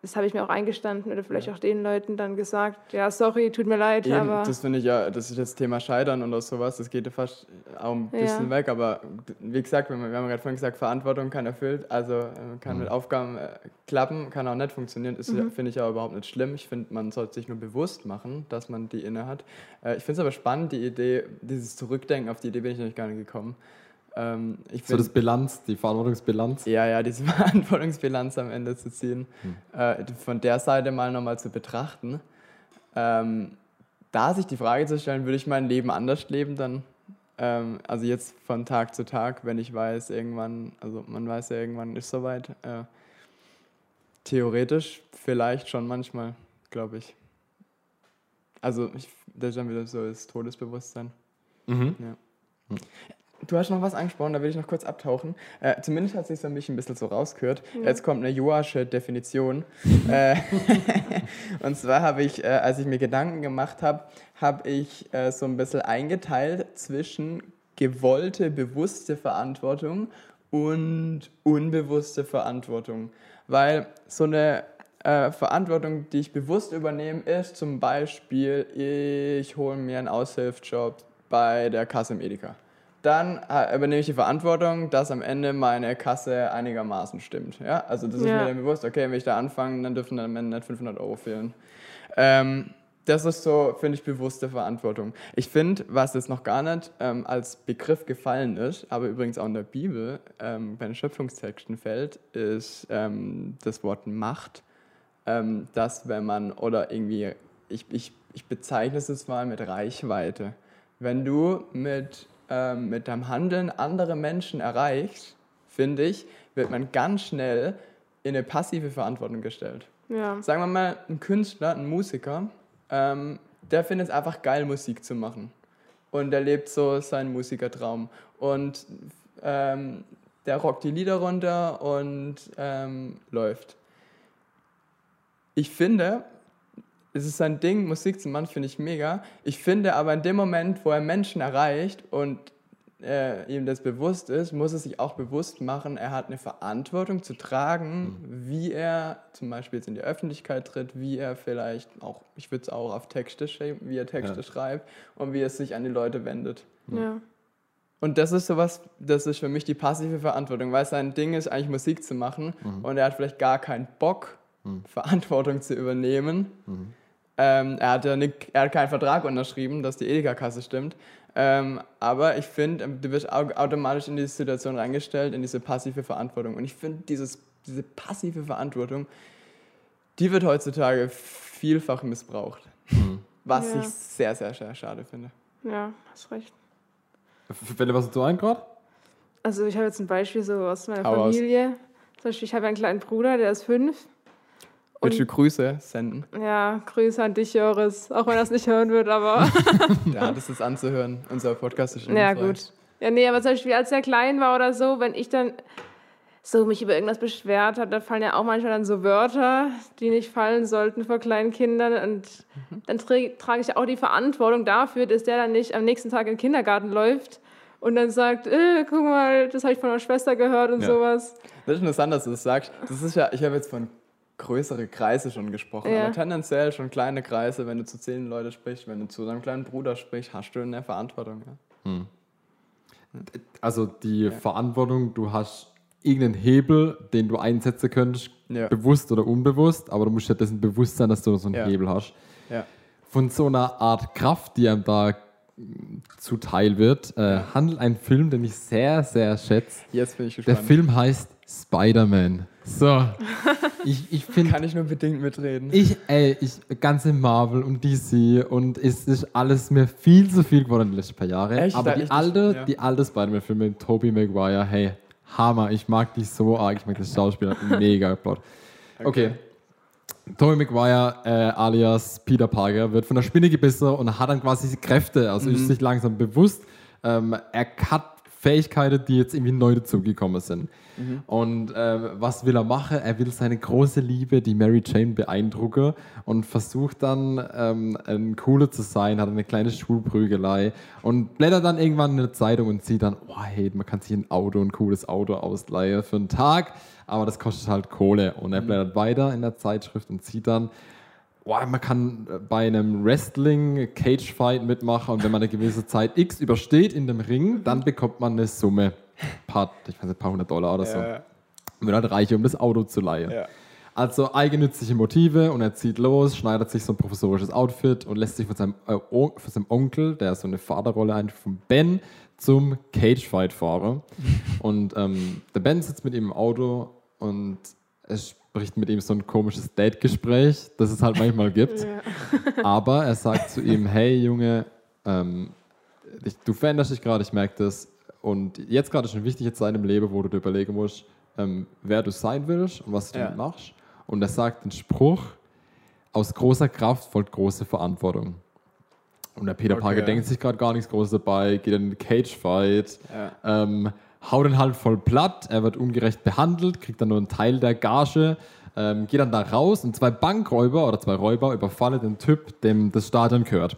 das habe ich mir auch eingestanden oder vielleicht auch den Leuten dann gesagt, ja, sorry, tut mir leid, Eben, aber das finde ich ja, das ist das Thema Scheitern oder sowas, das geht ja fast auch ein Ja. bisschen weg, aber wie gesagt, wenn man, wir haben gerade vorhin gesagt, Verantwortung kann erfüllt, also äh, kann mit Aufgaben äh, klappen, kann auch nicht funktionieren, ist ja- finde ich aber überhaupt nicht schlimm. Ich finde, man sollte sich nur bewusst machen, dass man die inne hat. Äh, ich finde es aber spannend, die Idee, dieses Zurückdenken, auf die Idee bin ich nämlich gar nicht gekommen. Ähm, So das Bilanz, die Verantwortungsbilanz. ja, ja, diese Verantwortungsbilanz am Ende zu ziehen, äh, von der Seite mal nochmal zu betrachten. Ähm, da sich die Frage zu stellen, würde ich mein Leben anders leben dann? Ähm, also jetzt von Tag zu Tag, wenn ich weiß, irgendwann, also man weiß ja, irgendwann ist soweit. Äh, theoretisch vielleicht schon manchmal, glaube ich. Also ich, das ist dann wieder so das Todesbewusstsein. Mhm. Ja. Du hast noch was angesprochen, da will ich noch kurz abtauchen. Äh, zumindest hat sich für mich ein bisschen so rausgehört. Jetzt kommt eine Joasche Definition. äh, und zwar habe ich, äh, als ich mir Gedanken gemacht habe, habe ich äh, so ein bisschen eingeteilt zwischen gewollte, bewusste Verantwortung und unbewusste Verantwortung. Weil so eine äh, Verantwortung, die ich bewusst übernehme, ist zum Beispiel, ich hole mir einen Aushilfsjob bei der Kasse im Edeka. Dann äh, übernehme ich die Verantwortung, dass am Ende meine Kasse einigermaßen stimmt. Ja? Also das ist Ja. mir dann bewusst, okay, wenn ich da anfange, dann dürfen dann am Ende nicht 500 Euro fehlen. Ähm, das ist so, finde ich, bewusste Verantwortung. Ich finde, was jetzt noch gar nicht ähm, als Begriff gefallen ist, aber übrigens auch in der Bibel ähm, bei den Schöpfungstexten fällt, ist ähm, das Wort Macht. Ähm, dass wenn man, oder irgendwie, ich, ich, ich bezeichne es jetzt mal mit Reichweite. Wenn du mit, ähm, mit deinem Handeln andere Menschen erreichst, finde ich, wird man ganz schnell in eine passive Verantwortung gestellt ja. sagen wir mal, ein Künstler, ein Musiker, ähm, der findet es einfach geil, Musik zu machen. Und der lebt so seinen Musikertraum. Und ähm, der rockt die Lieder runter und ähm, läuft. Ich finde, es ist sein Ding, Musik zu machen, finde ich mega. Ich finde aber in dem Moment, wo er Menschen erreicht und äh, ihm das bewusst ist, muss er sich auch bewusst machen, er hat eine Verantwortung zu tragen, wie er zum Beispiel jetzt in die Öffentlichkeit tritt, wie er vielleicht auch, ich würde es auch auf Texte schreiben, wie er Texte Ja. schreibt und wie er sich an die Leute wendet. ja. Und das ist sowas, das ist für mich die passive Verantwortung, weil sein Ding ist eigentlich Musik zu machen und er hat vielleicht gar keinen Bock, Verantwortung zu übernehmen. Ähm, er, hat ja nicht, er hat keinen Vertrag unterschrieben, dass die Edeka-Kasse stimmt. Ähm, aber ich finde, ähm, du wirst au automatisch in diese Situation reingestellt, in diese passive Verantwortung. Und ich finde, dieses, diese passive Verantwortung, die wird heutzutage vielfach missbraucht. Was Ja. ich sehr, sehr, sehr schade finde. Ja, hast recht. Fällt dir was dazu ein gerade? Also ich habe jetzt ein Beispiel so aus meiner Hau aus. Familie. Zum Beispiel, ich habe einen kleinen Bruder, der ist fünf. Willst du Grüße senden? Ja, Grüße an dich, Joris. Auch wenn er es nicht hören wird, aber hat es jetzt anzuhören. Unser Podcast ist schon ja frei. gut. Ja, nee, aber zum Beispiel, als er klein war oder so, wenn ich dann so mich über irgendwas beschwert habe, da fallen ja auch manchmal dann so Wörter, die nicht fallen sollten vor kleinen Kindern. Und Mhm. dann tra- trage ich auch die Verantwortung dafür, dass der dann nicht am nächsten Tag in den Kindergarten läuft und dann sagt, äh, guck mal, das habe ich von meiner Schwester gehört und Ja. sowas. Das ist interessant, dass du das sagst. Das ist ja, ich habe jetzt von größere Kreise schon gesprochen, Ja. aber tendenziell schon kleine Kreise, wenn du zu zehn Leute sprichst, wenn du zu deinem kleinen Bruder sprichst, hast du eine Verantwortung. Ja? Also die Verantwortung, du hast irgendeinen Hebel, den du einsetzen könntest, Ja. bewusst oder unbewusst, aber du musst ja dessen bewusst sein, dass du so einen Ja. Hebel hast. Ja. Von so einer Art Kraft, die einem da mm, zuteil wird, äh, handelt ein Film, den ich sehr, sehr schätze. Jetzt bin ich Der gespannt. Film heißt Spider-Man. So, ich, ich finde Kann ich nur bedingt mitreden. Ich, ey, ich, ganze Marvel und DC und es ist alles mir viel zu viel geworden in den letzten paar Jahren. Echt? Aber Da die alte, ja. die alte Spider-Man-Filme mit Tobey Maguire, hey, Hammer, ich mag die so arg, ich mag das Schauspiel, hat mega Plot. Okay. Tobey Maguire, äh, alias Peter Parker, wird von der Spinne gebissen und hat dann quasi Kräfte, also Mhm. ist sich langsam bewusst, ähm, er hat Fähigkeiten, die jetzt irgendwie neu dazugekommen sind. Und äh, was will er machen? Er will seine große Liebe, die Mary Jane, beeindrucken und versucht dann, ähm, ein Cooler zu sein, hat eine kleine Schulprügelei und blättert dann irgendwann in der Zeitung und sieht dann, oh hey, man kann sich ein Auto, ein cooles Auto ausleihen für einen Tag, aber das kostet halt Kohle. Und er blättert weiter in der Zeitschrift und sieht dann, Boah, man kann äh, bei einem Wrestling Cage Fight mitmachen und wenn man eine gewisse Zeit X übersteht in dem Ring, dann bekommt man eine Summe, paar, ich weiß nicht, ein paar hundert Dollar oder so. Ja, Und wird halt reich, um das Auto zu leihen. ja. Also eigennützige Motive und er zieht los, schneidet sich so ein professorisches Outfit und lässt sich von seinem, äh, On- von seinem Onkel, der so eine Vaterrolle ein, von Ben, zum Cagefight fahren. und ähm, der Ben sitzt mit ihm im Auto und es spricht mit ihm so ein komisches Date-Gespräch, das es halt manchmal gibt. Aber er sagt zu ihm, hey Junge, ähm, ich, du veränderst dich gerade, ich merke das. Und jetzt gerade ist schon wichtig jetzt in deinem Leben, wo du dir überlegen musst, ähm, wer du sein willst und was du Ja. damit machst. Und er sagt den Spruch, aus großer Kraft folgt große Verantwortung. Und der Peter Okay. Parker denkt sich gerade gar nichts Großes dabei, geht in den Cage-Fight, Ja. ähm, haut ihn halt voll platt, er wird ungerecht behandelt, kriegt dann nur einen Teil der Gage, ähm, geht dann da raus und zwei Bankräuber oder zwei Räuber überfallen den Typ, dem das Stadion gehört.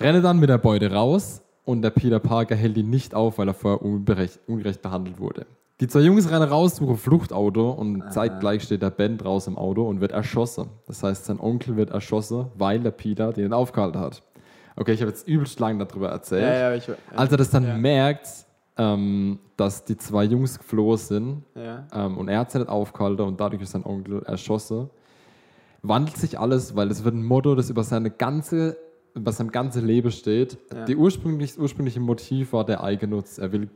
Rennen dann mit der Beute raus und der Peter Parker hält ihn nicht auf, weil er vorher unberecht, ungerecht behandelt wurde. Die zwei Jungs rennen raus, suchen Fluchtauto und zeitgleich steht der Ben draußen im Auto und wird erschossen. Das heißt, sein Onkel wird erschossen, weil der Peter den aufgehalten hat. Okay, ich habe jetzt übelst lang darüber erzählt. Ja, ja, ich, ja. Als er das dann merkt, ähm, dass die zwei Jungs geflohen sind Ja. ähm, und er hat sie nicht aufgehalten und dadurch ist sein Onkel erschossen, wandelt sich alles, weil es wird ein Motto, das über seine ganze über sein ganzes Leben steht. Ja. Die ursprünglich, das ursprüngliche Motiv war der Eigennutz. Er will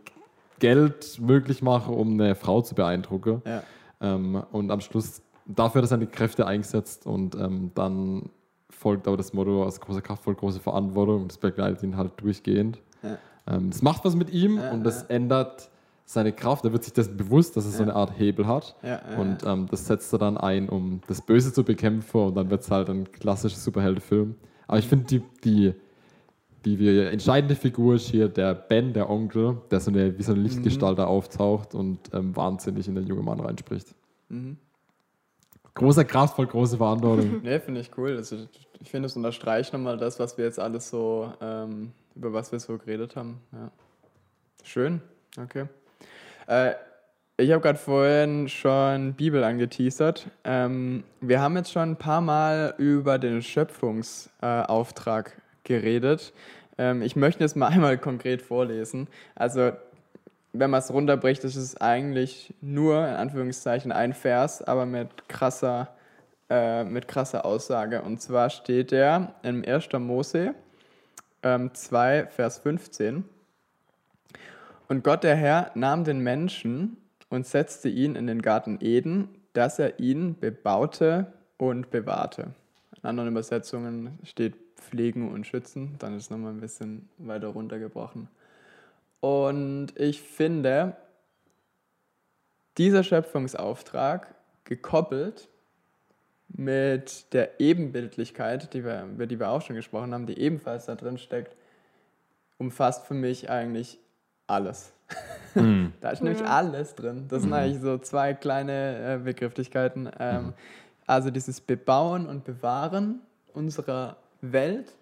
Geld möglich machen, um eine Frau zu beeindrucken. Ja. Ähm, und am Schluss, dafür hat er seine Kräfte eingesetzt und ähm, dann folgt aber das Motto aus großer Kraft folgt große Verantwortung und das begleitet ihn halt durchgehend. Ja. Ähm, das macht was mit ihm Ja, und das ja. ändert seine Kraft. Er wird sich dessen bewusst, dass er so eine Art Hebel hat. Ja, ja, und ähm, das setzt er dann ein, um das Böse zu bekämpfen und dann wird es halt ein klassischer Superheldenfilm. Aber ich finde, die, die, die, die entscheidende Figur ist hier der Ben, der Onkel, der so eine, wie so eine Lichtgestalt da auftaucht und ähm, wahnsinnig in den jungen Mann reinspricht. Mhm. Großer Kraft, voll große Verantwortung. Nee, finde ich cool. Also, ich finde, es unterstreicht nochmal das, was wir jetzt alles so, ähm, über was wir so geredet haben. Ja. Schön, okay. Äh, ich habe gerade vorhin schon Bibel angeteasert. Ähm, wir haben jetzt schon ein paar Mal über den Schöpfungsauftrag äh, geredet. Ähm, ich möchte es mal einmal konkret vorlesen. Also, wenn man es runterbricht, ist es eigentlich nur, in Anführungszeichen, ein Vers, aber mit krasser äh, mit krasser Aussage. Und zwar steht der im 1. Mose ähm, 2, Vers 15. Und Gott der Herr nahm den Menschen und setzte ihn in den Garten Eden, dass er ihn bebaute und bewahrte. In anderen Übersetzungen steht pflegen und schützen, dann ist es nochmal ein bisschen weiter runtergebrochen. Und ich finde, dieser Schöpfungsauftrag gekoppelt mit der Ebenbildlichkeit, die wir, über die wir auch schon gesprochen haben, die ebenfalls da drin steckt, umfasst für mich eigentlich alles. da ist nämlich alles drin. Das sind eigentlich so zwei kleine äh, Begrifflichkeiten. Ähm, Also dieses Bebauen und Bewahren unserer Welt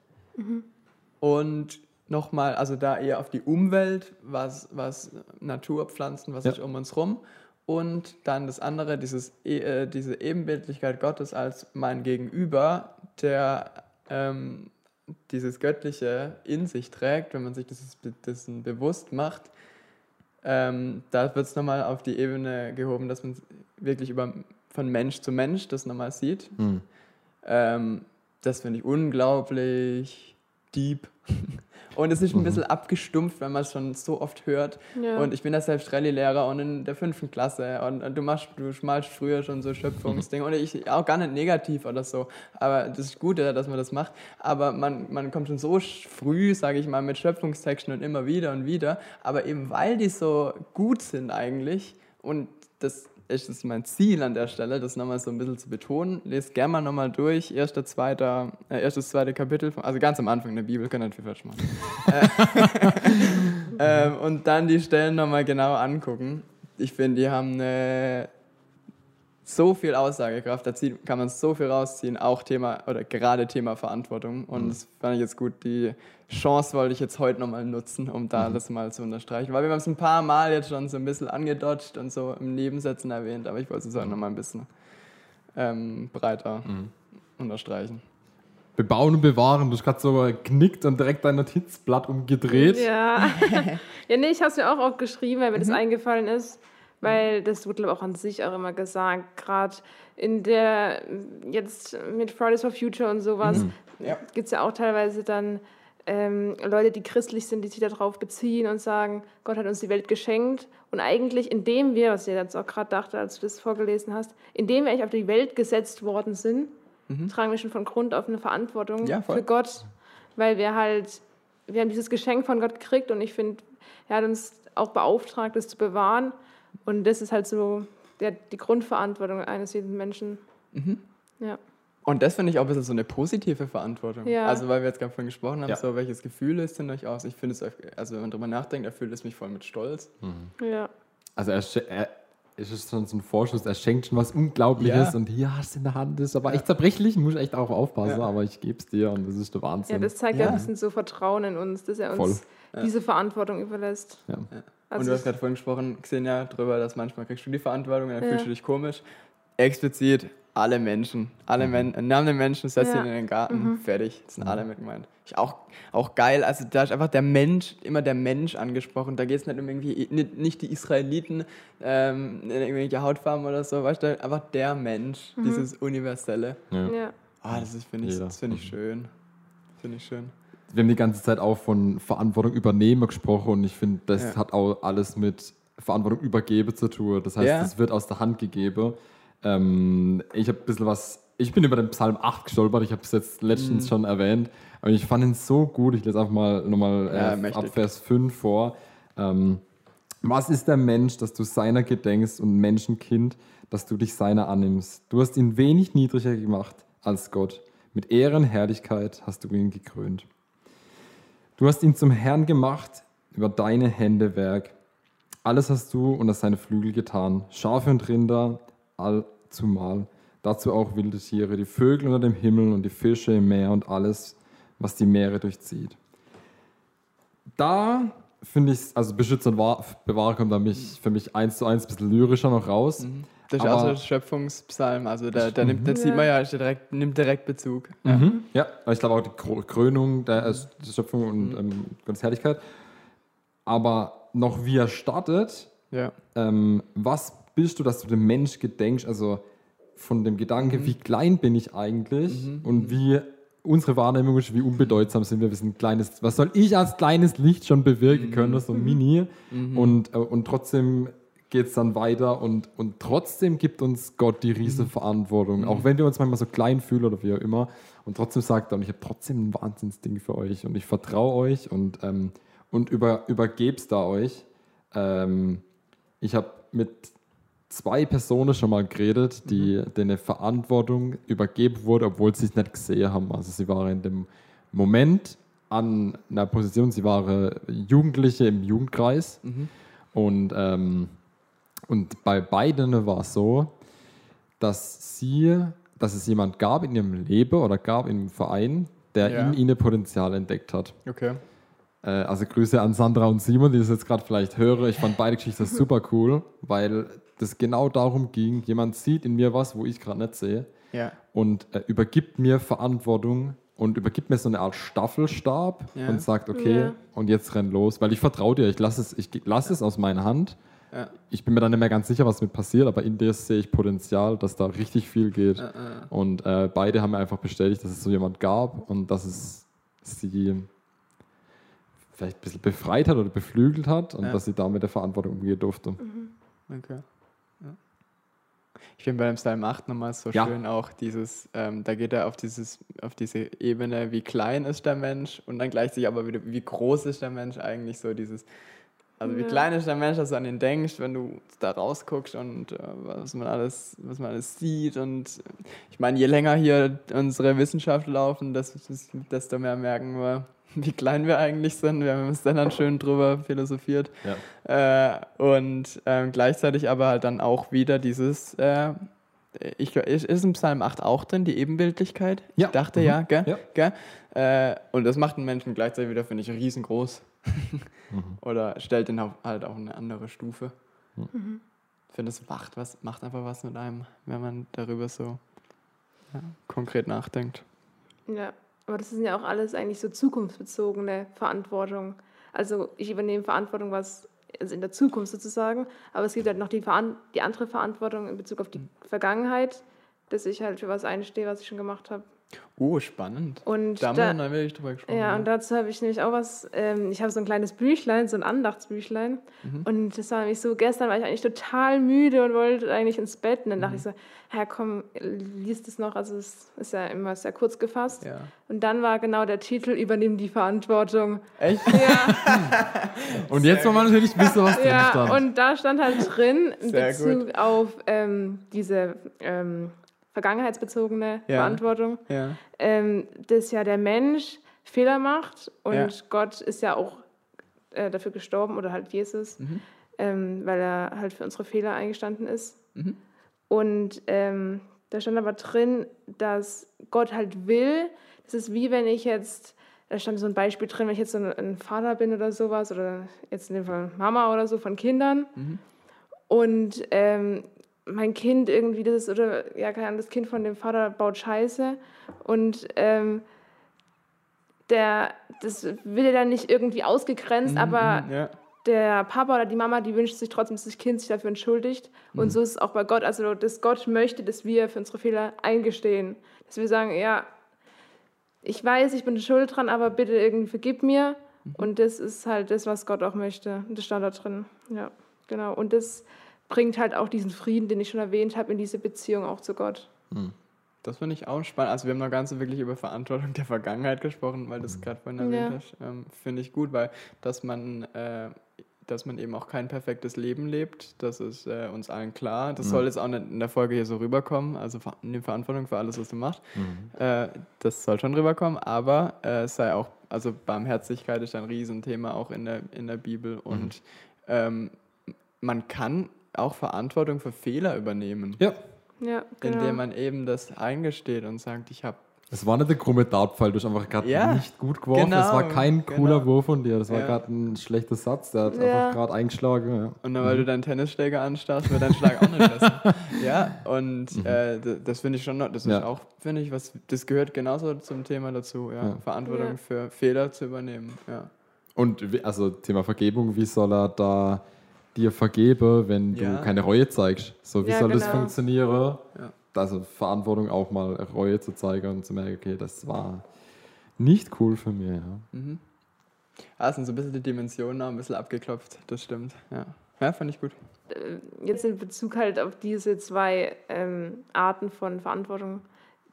und nochmal, also da eher auf die Umwelt, was, was Natur, Pflanzen, was Ja. ist um uns rum. Und dann das andere, dieses, äh, diese Ebenbildlichkeit Gottes als mein Gegenüber, der ähm, dieses Göttliche in sich trägt, wenn man sich das dessen bewusst macht, ähm, da wird es nochmal auf die Ebene gehoben, dass man wirklich über, von Mensch zu Mensch das nochmal sieht. Mhm. Ähm, das finde ich unglaublich deep. Und es ist ein bisschen abgestumpft, wenn man es schon so oft hört. Ja. Und ich bin ja selbst Rallye-Lehrer und in der fünften Klasse. Und, und du machst, du schmalst früher schon so Schöpfungsdinge. Und ich auch gar nicht negativ oder so. Aber das ist gut, dass man das macht. Aber man, man kommt schon so früh, sage ich mal, mit Schöpfungstexten und immer wieder und wieder. Aber eben weil die so gut sind eigentlich und das ist es mein Ziel an der Stelle, das nochmal so ein bisschen zu betonen. Lest gerne mal nochmal durch, erster, zweiter, äh, erstes, zweite Kapitel, von, also ganz am Anfang der Bibel, könnt ihr viel falsch machen. ähm, und dann die Stellen nochmal genau angucken. Ich finde, die haben eine so viel Aussagekraft, da zieht, kann man so viel rausziehen, auch Thema oder gerade Thema Verantwortung. Und das fand ich jetzt gut. Die Chance wollte ich jetzt heute nochmal nutzen, um da das mal zu unterstreichen. Weil wir haben es ein paar Mal jetzt schon so ein bisschen angedodgt und so im Nebensätzen erwähnt, aber ich wollte es heute nochmal ein bisschen ähm, breiter unterstreichen. Bebauen und bewahren. Du hast gerade so geknickt und direkt dein Notizblatt umgedreht. Ja. ja, nee, ich habe es mir auch aufgeschrieben, weil mir Mhm. das eingefallen ist. Weil das wird, glaube auch an sich auch immer gesagt. Gerade in der, jetzt mit Fridays for Future und sowas, Mhm. Ja. gibt es ja auch teilweise dann ähm, Leute, die christlich sind, die sich darauf beziehen und sagen, Gott hat uns die Welt geschenkt. Und eigentlich, indem wir, was ich jetzt auch gerade dachte, als du das vorgelesen hast, indem wir eigentlich auf die Welt gesetzt worden sind, tragen wir schon von Grund auf eine Verantwortung Mhm. Ja, für Gott, weil wir halt, wir haben dieses Geschenk von Gott gekriegt und ich finde, er hat uns auch beauftragt, es zu bewahren. Und das ist halt so der, die Grundverantwortung eines jeden Menschen. Mhm. Ja. Und das finde ich auch ein bisschen so eine positive Verantwortung. Ja. Also, weil wir jetzt gerade vorhin gesprochen haben, Ja. so welches Gefühl löst in euch aus? Ich finde es, also wenn man drüber nachdenkt, erfüllt es mich voll mit Stolz. ja. Also er, er es ist schon so ein Vorschuss, er schenkt schon was Unglaubliches Ja. und hier hast du in der Hand, das ist aber echt zerbrechlich, muss echt darauf aufpassen, Ja. aber ich gebe es dir und das ist der Wahnsinn. ja, das zeigt ja. Ja. ein bisschen so Vertrauen in uns, dass er uns Voll. diese Verantwortung überlässt. Ja. Und Also du hast gerade vorhin gesprochen, Xenia, darüber, dass manchmal kriegst du die Verantwortung und dann Ja. fühlst du dich komisch. Explizit alle Menschen, alle Men Namen der Menschen, setzt Ja. ihn in den Garten, fertig. Das sind alle mit gemeint. Ich auch, auch geil, also da ist einfach der Mensch, immer der Mensch angesprochen. Da geht es nicht um irgendwie, nicht, nicht die Israeliten ähm, in irgendwelche Hautfarben oder so, weißt du, einfach der Mensch, dieses Universelle. Ja. ja. Ah, das finde ich, das finde ich schön. Finde ich schön. Wir haben die ganze Zeit auch von Verantwortung übernehmen gesprochen und ich finde, das Ja. hat auch alles mit Verantwortung übergeben zu tun. Das heißt, Ja. es wird aus der Hand gegeben. Ähm, ich habe ein bisschen was, ich bin über den Psalm 8 gestolpert, ich habe es jetzt letztens Mhm. schon erwähnt, aber ich fand ihn so gut, ich lese einfach mal nochmal Ja, äh, mächtig. ab Vers 5 vor. Ähm, was ist der Mensch, dass du seiner gedenkst und Menschenkind, dass du dich seiner annimmst? Du hast ihn wenig niedriger gemacht als Gott. Mit Ehren, Herrlichkeit hast du ihn gekrönt. Du hast ihn zum Herrn gemacht über deine Hände Werk. Alles hast du unter seine Flügel getan. Schafe und Rinder allzumal. Dazu auch wilde Tiere, die Vögel unter dem Himmel und die Fische im Meer und alles, was die Meere durchzieht. Da finde ich, also Beschützer und Wahr- Bewahrer kommt für mich eins zu eins ein bisschen lyrischer noch raus. Das ist auch so Aber- ein Schöpfungspsalm, also da, da, nimmt, da sieht man ja, direkt, nimmt direkt Bezug. Mhm. Ja, aber ich glaube auch die Krönung der, äh, der Schöpfung und ähm, Gottes Herrlichkeit. Aber noch wie er startet, Ja. ähm, was bist du, dass du dem Mensch gedenkst, also von dem Gedanke, wie klein bin ich eigentlich? Und wie unsere Wahrnehmung ist, wie unbedeutsam sind wir, wir sind ein kleines, was soll ich als kleines Licht schon bewirken können, das ist so mini. Und, äh, und trotzdem geht es dann weiter und, und trotzdem gibt uns Gott die riesige Verantwortung, auch wenn wir uns manchmal so klein fühlen oder wie auch immer. Und trotzdem sagt er, und ich habe trotzdem ein Wahnsinnsding für euch und ich vertraue euch und, ähm, und über, übergeb's da euch. Ähm, ich habe mit zwei Personen schon mal geredet, die denen eine Verantwortung übergeben wurde, obwohl sie es nicht gesehen haben. Also sie waren in dem Moment an einer Position, sie waren Jugendliche im Jugendkreis. Und, ähm, und bei beiden war es so, dass sie, dass es jemand gab in ihrem Leben oder gab im Verein, der Ja. in ihnen Potenzial entdeckt hat. Okay. Äh, also Grüße an Sandra und Simon, die das jetzt gerade vielleicht hören. Ich fand beide Geschichten super cool, weil das genau darum ging, jemand sieht in mir was, wo ich gerade nicht sehe Ja. und äh, übergibt mir Verantwortung und übergibt mir so eine Art Staffelstab Ja. und sagt, okay, Ja. und jetzt renn los, weil ich vertraue dir, ich lasse es, ich lass es aus meiner Hand. Ja. Ich bin mir dann nicht mehr ganz sicher, was mit passiert, aber in dir sehe ich Potenzial, dass da richtig viel geht. Äh, Und äh, beide haben mir einfach bestätigt, dass es so jemand gab und dass es sie vielleicht ein bisschen befreit hat oder beflügelt hat und Ja. dass sie da mit der Verantwortung umgehen durfte. Okay. Ja. Ich finde bei dem Psalm 8 nochmal so Ja. schön auch dieses, ähm, da geht er auf, dieses, auf diese Ebene, wie klein ist der Mensch und dann gleichzeitig aber wieder, wie groß ist der Mensch eigentlich, so dieses, also wie Ja. klein ist der Mensch, dass du an ihn denkst, wenn du da rausguckst und äh, was man alles, was man alles sieht und äh, ich meine, je länger hier unsere Wissenschaft laufen, desto, mehr merken wir, wie klein wir eigentlich sind. Wir haben uns dann schön drüber philosophiert. Ja. Äh, und ähm, gleichzeitig aber halt dann auch wieder dieses, äh, ich, ist ist im Psalm 8 auch drin, die Ebenbildlichkeit? Ja. Ich dachte Mhm. ja, gell? Ja. gell? Äh, und das macht einen Menschen gleichzeitig wieder, finde ich, riesengroß. Mhm. Oder stellt ihn halt auf eine andere Stufe. Ich finde, es macht, was, macht einfach was mit einem, wenn man darüber so ja, konkret nachdenkt. Ja, aber das sind ja auch alles eigentlich so zukunftsbezogene Verantwortung. Also ich übernehme Verantwortung, was also in der Zukunft sozusagen, aber es gibt halt noch die, Veran die andere Verantwortung in Bezug auf die Vergangenheit, dass ich halt für was einstehe, was ich schon gemacht habe. Oh, spannend. Und Da haben wir nicht drüber gesprochen. Ja, und dazu habe ich nämlich auch was, ähm, ich habe so ein kleines Büchlein, so ein Andachtsbüchlein. Mhm. Und das war nämlich so, gestern war ich eigentlich total müde und wollte eigentlich ins Bett. Und dann Mhm. dachte ich so, ja komm, liest es noch. Also es ist ja immer sehr kurz gefasst. Ja. Und dann war genau der Titel, übernimm die Verantwortung. Echt? Ja, Und jetzt wollen wir natürlich wissen, was drin ja stand. und da stand halt drin, in Sehr Bezug auf ähm, diese ähm, vergangenheitsbezogene Ja. Verantwortung, Ja. ähm, dass ja der Mensch Fehler macht und Ja. Gott ist ja auch äh, dafür gestorben oder halt Jesus, Mhm. ähm, weil er halt für unsere Fehler eingestanden ist. Mhm. Und ähm, da stand aber drin, dass Gott halt will, das ist wie wenn ich jetzt, da stand so ein Beispiel drin, wenn ich jetzt so ein, ein Vater bin oder sowas, oder jetzt in dem Fall Mama oder so von Kindern Mhm. und ähm, mein Kind irgendwie, das ist, oder ja, keine Ahnung, das Kind von dem Vater baut Scheiße und ähm, der, das will er dann nicht irgendwie ausgegrenzt, aber Mhm, Ja. der Papa oder die Mama, die wünscht sich trotzdem, dass das Kind sich dafür entschuldigt. Mhm. Und so ist es auch bei Gott. Also, dass Gott möchte, dass wir für unsere Fehler eingestehen. Dass wir sagen, ja, ich weiß, ich bin schuld dran, aber bitte irgendwie vergib mir. Mhm. Und das ist halt das, was Gott auch möchte. Und das stand da drin. Ja, genau. Und das bringt halt auch diesen Frieden, den ich schon erwähnt habe, in diese Beziehung auch zu Gott. Das finde ich auch spannend. Also wir haben noch ganz so wirklich über Verantwortung der Vergangenheit gesprochen, weil du es gerade vorhin erwähnt Ja. hast. Ähm, finde ich gut, weil dass man, äh, dass man eben auch kein perfektes Leben lebt, das ist äh, uns allen klar. Das soll jetzt auch nicht in der Folge hier so rüberkommen. Also nimm Verantwortung für alles, was du machst. Äh, das soll schon rüberkommen, aber äh, es sei auch, also Barmherzigkeit ist ein Riesenthema auch in der, in der Bibel und ähm, man kann auch Verantwortung für Fehler übernehmen. ja, Ja, genau. Indem man eben das eingesteht und sagt, ich habe. es war nicht der krumme Dartpfeil, du hast einfach gerade Ja, nicht gut geworfen. genau, das war kein cooler genau. Wurf von dir. Das war Ja. gerade ein schlechter Satz. Der hat Ja. einfach gerade eingeschlagen. Ja. Und nur weil du deinen Tennisschläger anstarrst, wird dein Schlag auch nicht besser. Ja, und äh, d- das finde ich schon, noch- das ist auch, finde ich, was, das gehört genauso zum Thema dazu, ja. Ja. Verantwortung Ja. für Fehler zu übernehmen, ja. Und wie- also Thema Vergebung, wie soll er da dir vergeben, wenn du Ja. keine Reue zeigst? So, wie Ja, soll das genau. funktionieren? Ja. Also Verantwortung auch mal Reue zu zeigen und zu merken, okay, das war nicht cool für mich. Ja. Mhm. Ah, es sind so ein bisschen die Dimensionen ein bisschen abgeklopft, das stimmt, ja. Ja, fand ich gut. äh, jetzt in Bezug halt auf diese zwei ähm, Arten von Verantwortung,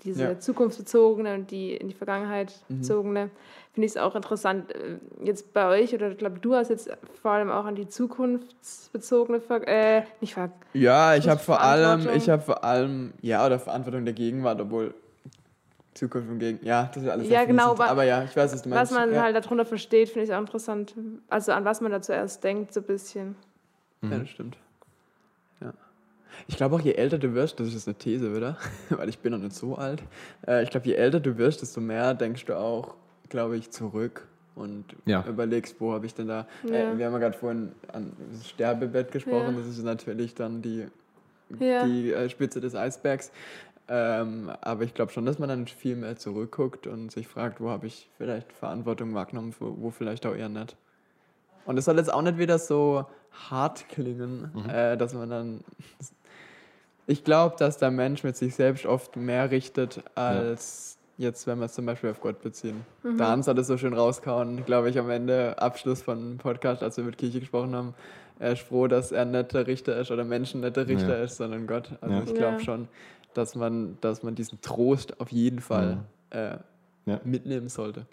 diese Ja. zukunftsbezogene und die in die Vergangenheit Mhm. bezogene, finde ich es auch interessant. äh, Jetzt bei euch, oder ich glaube, du hast jetzt vor allem auch an die zukunftsbezogene, Ver äh, nicht Ver Ja, ich habe vor allem, ich habe vor allem, ja, oder Verantwortung der Gegenwart, obwohl Zukunft und Gegen, ja, das ist alles Ja, sehr genau, aber ja, ich weiß, was du was meinst. man ja. halt darunter versteht, finde ich auch interessant. Also an was man da zuerst denkt, so ein bisschen. Ja, das stimmt. Ich glaube auch, je älter du wirst, das ist jetzt eine These wieder, weil ich bin noch nicht so alt. Äh, ich glaube, je älter du wirst, desto mehr denkst du auch, glaube ich, zurück und Ja. überlegst, wo habe ich denn da. Ja. Äh, wir haben ja gerade vorhin an das Sterbebett gesprochen, Ja. das ist natürlich dann die, Ja. die äh, Spitze des Eisbergs. Ähm, aber ich glaube schon, dass man dann viel mehr zurückguckt und sich fragt, wo habe ich vielleicht Verantwortung wahrgenommen, wo, wo vielleicht auch eher nicht. Und es soll jetzt auch nicht wieder so hart klingen, äh, dass man dann. Ich glaube, dass der Mensch mit sich selbst oft mehr richtet, als jetzt, wenn wir es zum Beispiel auf Gott beziehen. Der Hans hat es so schön rauskauen, glaube ich, am Ende, Abschluss von dem Podcast, als wir mit Kirche gesprochen haben. Er ist froh, dass er nicht der Richter ist oder Menschen nicht der Richter Ja. ist, sondern Gott. Also Ja. ich glaube Ja. schon, dass man, dass man diesen Trost auf jeden Fall äh, Ja. mitnehmen sollte.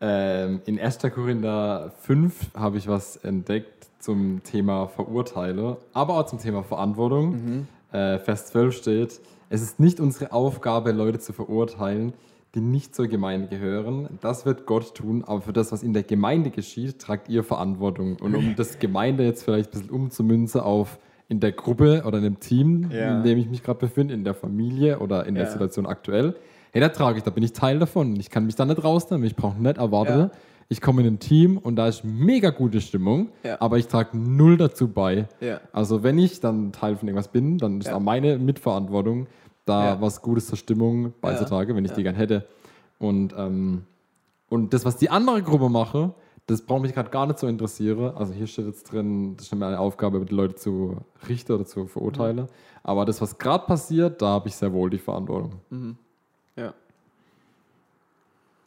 Ähm, in 1. Korinther 5 habe ich was entdeckt zum Thema Verurteile, aber auch zum Thema Verantwortung. Äh, Vers 12 steht, es ist nicht unsere Aufgabe, Leute zu verurteilen, die nicht zur Gemeinde gehören. Das wird Gott tun, aber für das, was in der Gemeinde geschieht, tragt ihr Verantwortung. Und um das Gemeinde jetzt vielleicht ein bisschen umzumünzen auf in der Gruppe oder in dem Team, Ja. in dem ich mich gerade befinde, in der Familie oder in der Ja. Situation aktuell, hey, da trage ich, da bin ich Teil davon. Ich kann mich da nicht rausnehmen, ich brauche nicht erwarten. Ja. Ich komme in ein Team und da ist mega gute Stimmung, Ja. aber ich trage null dazu bei. Ja. Also wenn ich dann Teil von irgendwas bin, dann ist Ja. auch meine Mitverantwortung, da was Gutes zur Stimmung beizutragen, wenn ich die gern hätte. Und, ähm, und das, was die andere Gruppe mache, das braucht mich gerade gar nicht so interessieren. Also hier steht jetzt drin, das ist nicht meine Aufgabe, die Leute zu richten oder zu verurteilen. Mhm. Aber das, was gerade passiert, da habe ich sehr wohl die Verantwortung. Ja.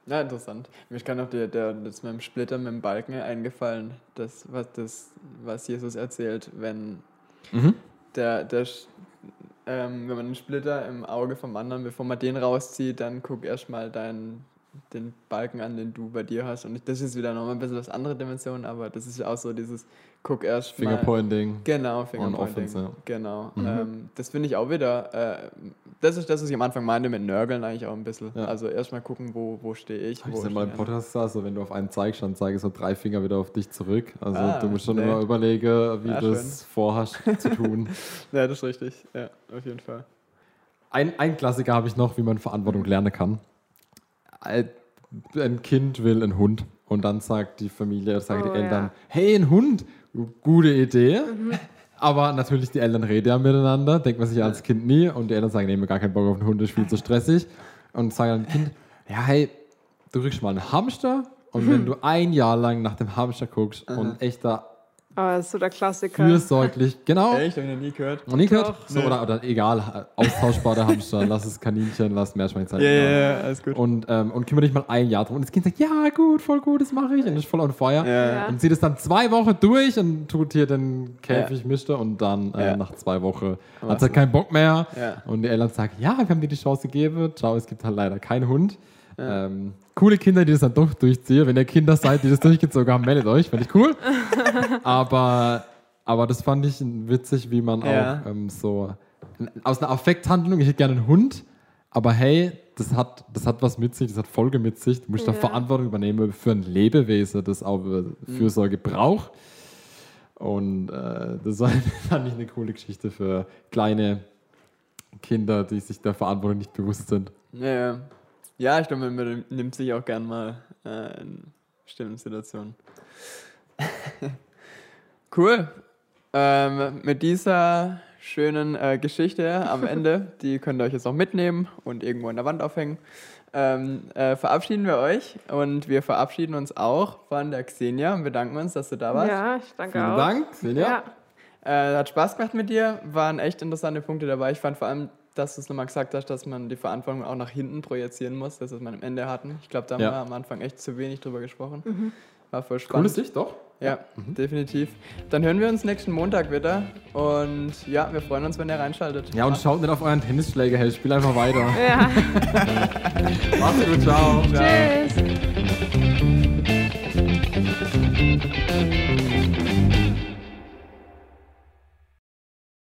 Ja, interessant. Mir ist gerade noch der, der, das mit dem Splitter, mit dem Balken eingefallen, das, was, das, was Jesus erzählt, wenn Mhm. der, der ähm, wenn man einen Splitter im Auge vom anderen, bevor man den rauszieht, dann guck erstmal deinen den Balken an, den du bei dir hast. Und das ist wieder nochmal ein bisschen was andere Dimension, aber das ist ja auch so dieses Guck erst. Fingerpointing. Genau, Fingerpointing. Offense, ja. Genau. Mhm. Ähm, das finde ich auch wieder, äh, das ist das, was ich am Anfang meinte mit Nörgeln eigentlich auch ein bisschen. Ja. Also erstmal gucken, wo, wo stehe ich. Wo ich ja mal im Podcast gesagt, so wenn du auf einen zeigst, dann zeige so drei Finger wieder auf dich zurück. Also Ah, du musst schon nee. immer überlegen, wie Ja, du es vorhast zu tun. Ja, das ist richtig. Ja, auf jeden Fall. Ein, ein Klassiker habe ich noch, wie man Verantwortung lernen kann. Ein Kind will einen Hund und dann sagt die Familie, sagen Oh, die Eltern, ja. hey, ein Hund, gute Idee. Aber natürlich, die Eltern reden ja miteinander, denkt man sich als Kind nie. Und die Eltern sagen, nee, mir gar keinen Bock auf einen Hund, ist viel zu stressig. Und sagen dann dem Kind, ja, hey, du kriegst mal einen Hamster. Und wenn du ein Jahr lang nach dem Hamster guckst und echt da Aber das ist so der Klassiker. fürsorglich, genau, Echt, habe ich noch nie gehört. noch nie gehört? Doch. So, oder, oder egal, austauschbar der Hamster, lass es Kaninchen, lass Meerschweinchen. Ja, ja, ja, alles gut. Und, ähm, und kümmere dich mal ein Jahr drum. Und das Kind sagt, ja, gut, voll gut, das mache ich. Und ist voll on fire. Ja. Ja. Und zieht es dann zwei Wochen durch und tut hier den Käfig mischte und dann äh, Ja. nach zwei Wochen hat er keinen Bock mehr. Ja. Und die Eltern sagen, ja, wir haben dir die Chance gegeben. Ciao, es gibt halt leider keinen Hund. Ähm, coole Kinder, die das dann doch durchziehen. Wenn ihr Kinder seid, die das durchgezogen haben, meldet euch. Finde ich cool. aber, aber das fand ich witzig, wie man Ja. auch ähm, so aus einer Affekthandlung, ich hätte gerne einen Hund, aber hey, das hat, das hat was mit sich, das hat Folge mit sich. Du musst da Ja. Verantwortung übernehmen für ein Lebewesen, das auch äh, Fürsorge braucht. Und äh, das war, fand ich eine coole Geschichte für kleine Kinder, die sich der Verantwortung nicht bewusst sind. Ja, ja. Ja, ich glaube, man nimmt sich auch gern mal äh, in bestimmten Situationen. cool. Ähm, mit dieser schönen äh, Geschichte am Ende, die könnt ihr euch jetzt noch mitnehmen und irgendwo an der Wand aufhängen, ähm, äh, verabschieden wir euch und wir verabschieden uns auch von der Xenia und bedanken uns, dass du da warst. Ja, ich danke Vielen auch. Dank, Silja. Ja. Äh, hat Spaß gemacht mit dir, waren echt interessante Punkte dabei. Ich fand vor allem, dass du es nochmal gesagt hast, dass man die Verantwortung auch nach hinten projizieren muss, das, was wir am Ende hatten. Ich glaube, da haben Ja. wir am Anfang echt zu wenig drüber gesprochen. War voll spannend. Coole Sicht, doch. Ja, definitiv. Dann hören wir uns nächsten Montag wieder und ja, wir freuen uns, wenn ihr reinschaltet. Ja, und schaut nicht auf euren Tennisschläger, hey, spiel einfach weiter. ja. Macht's gut, ciao. Tschüss.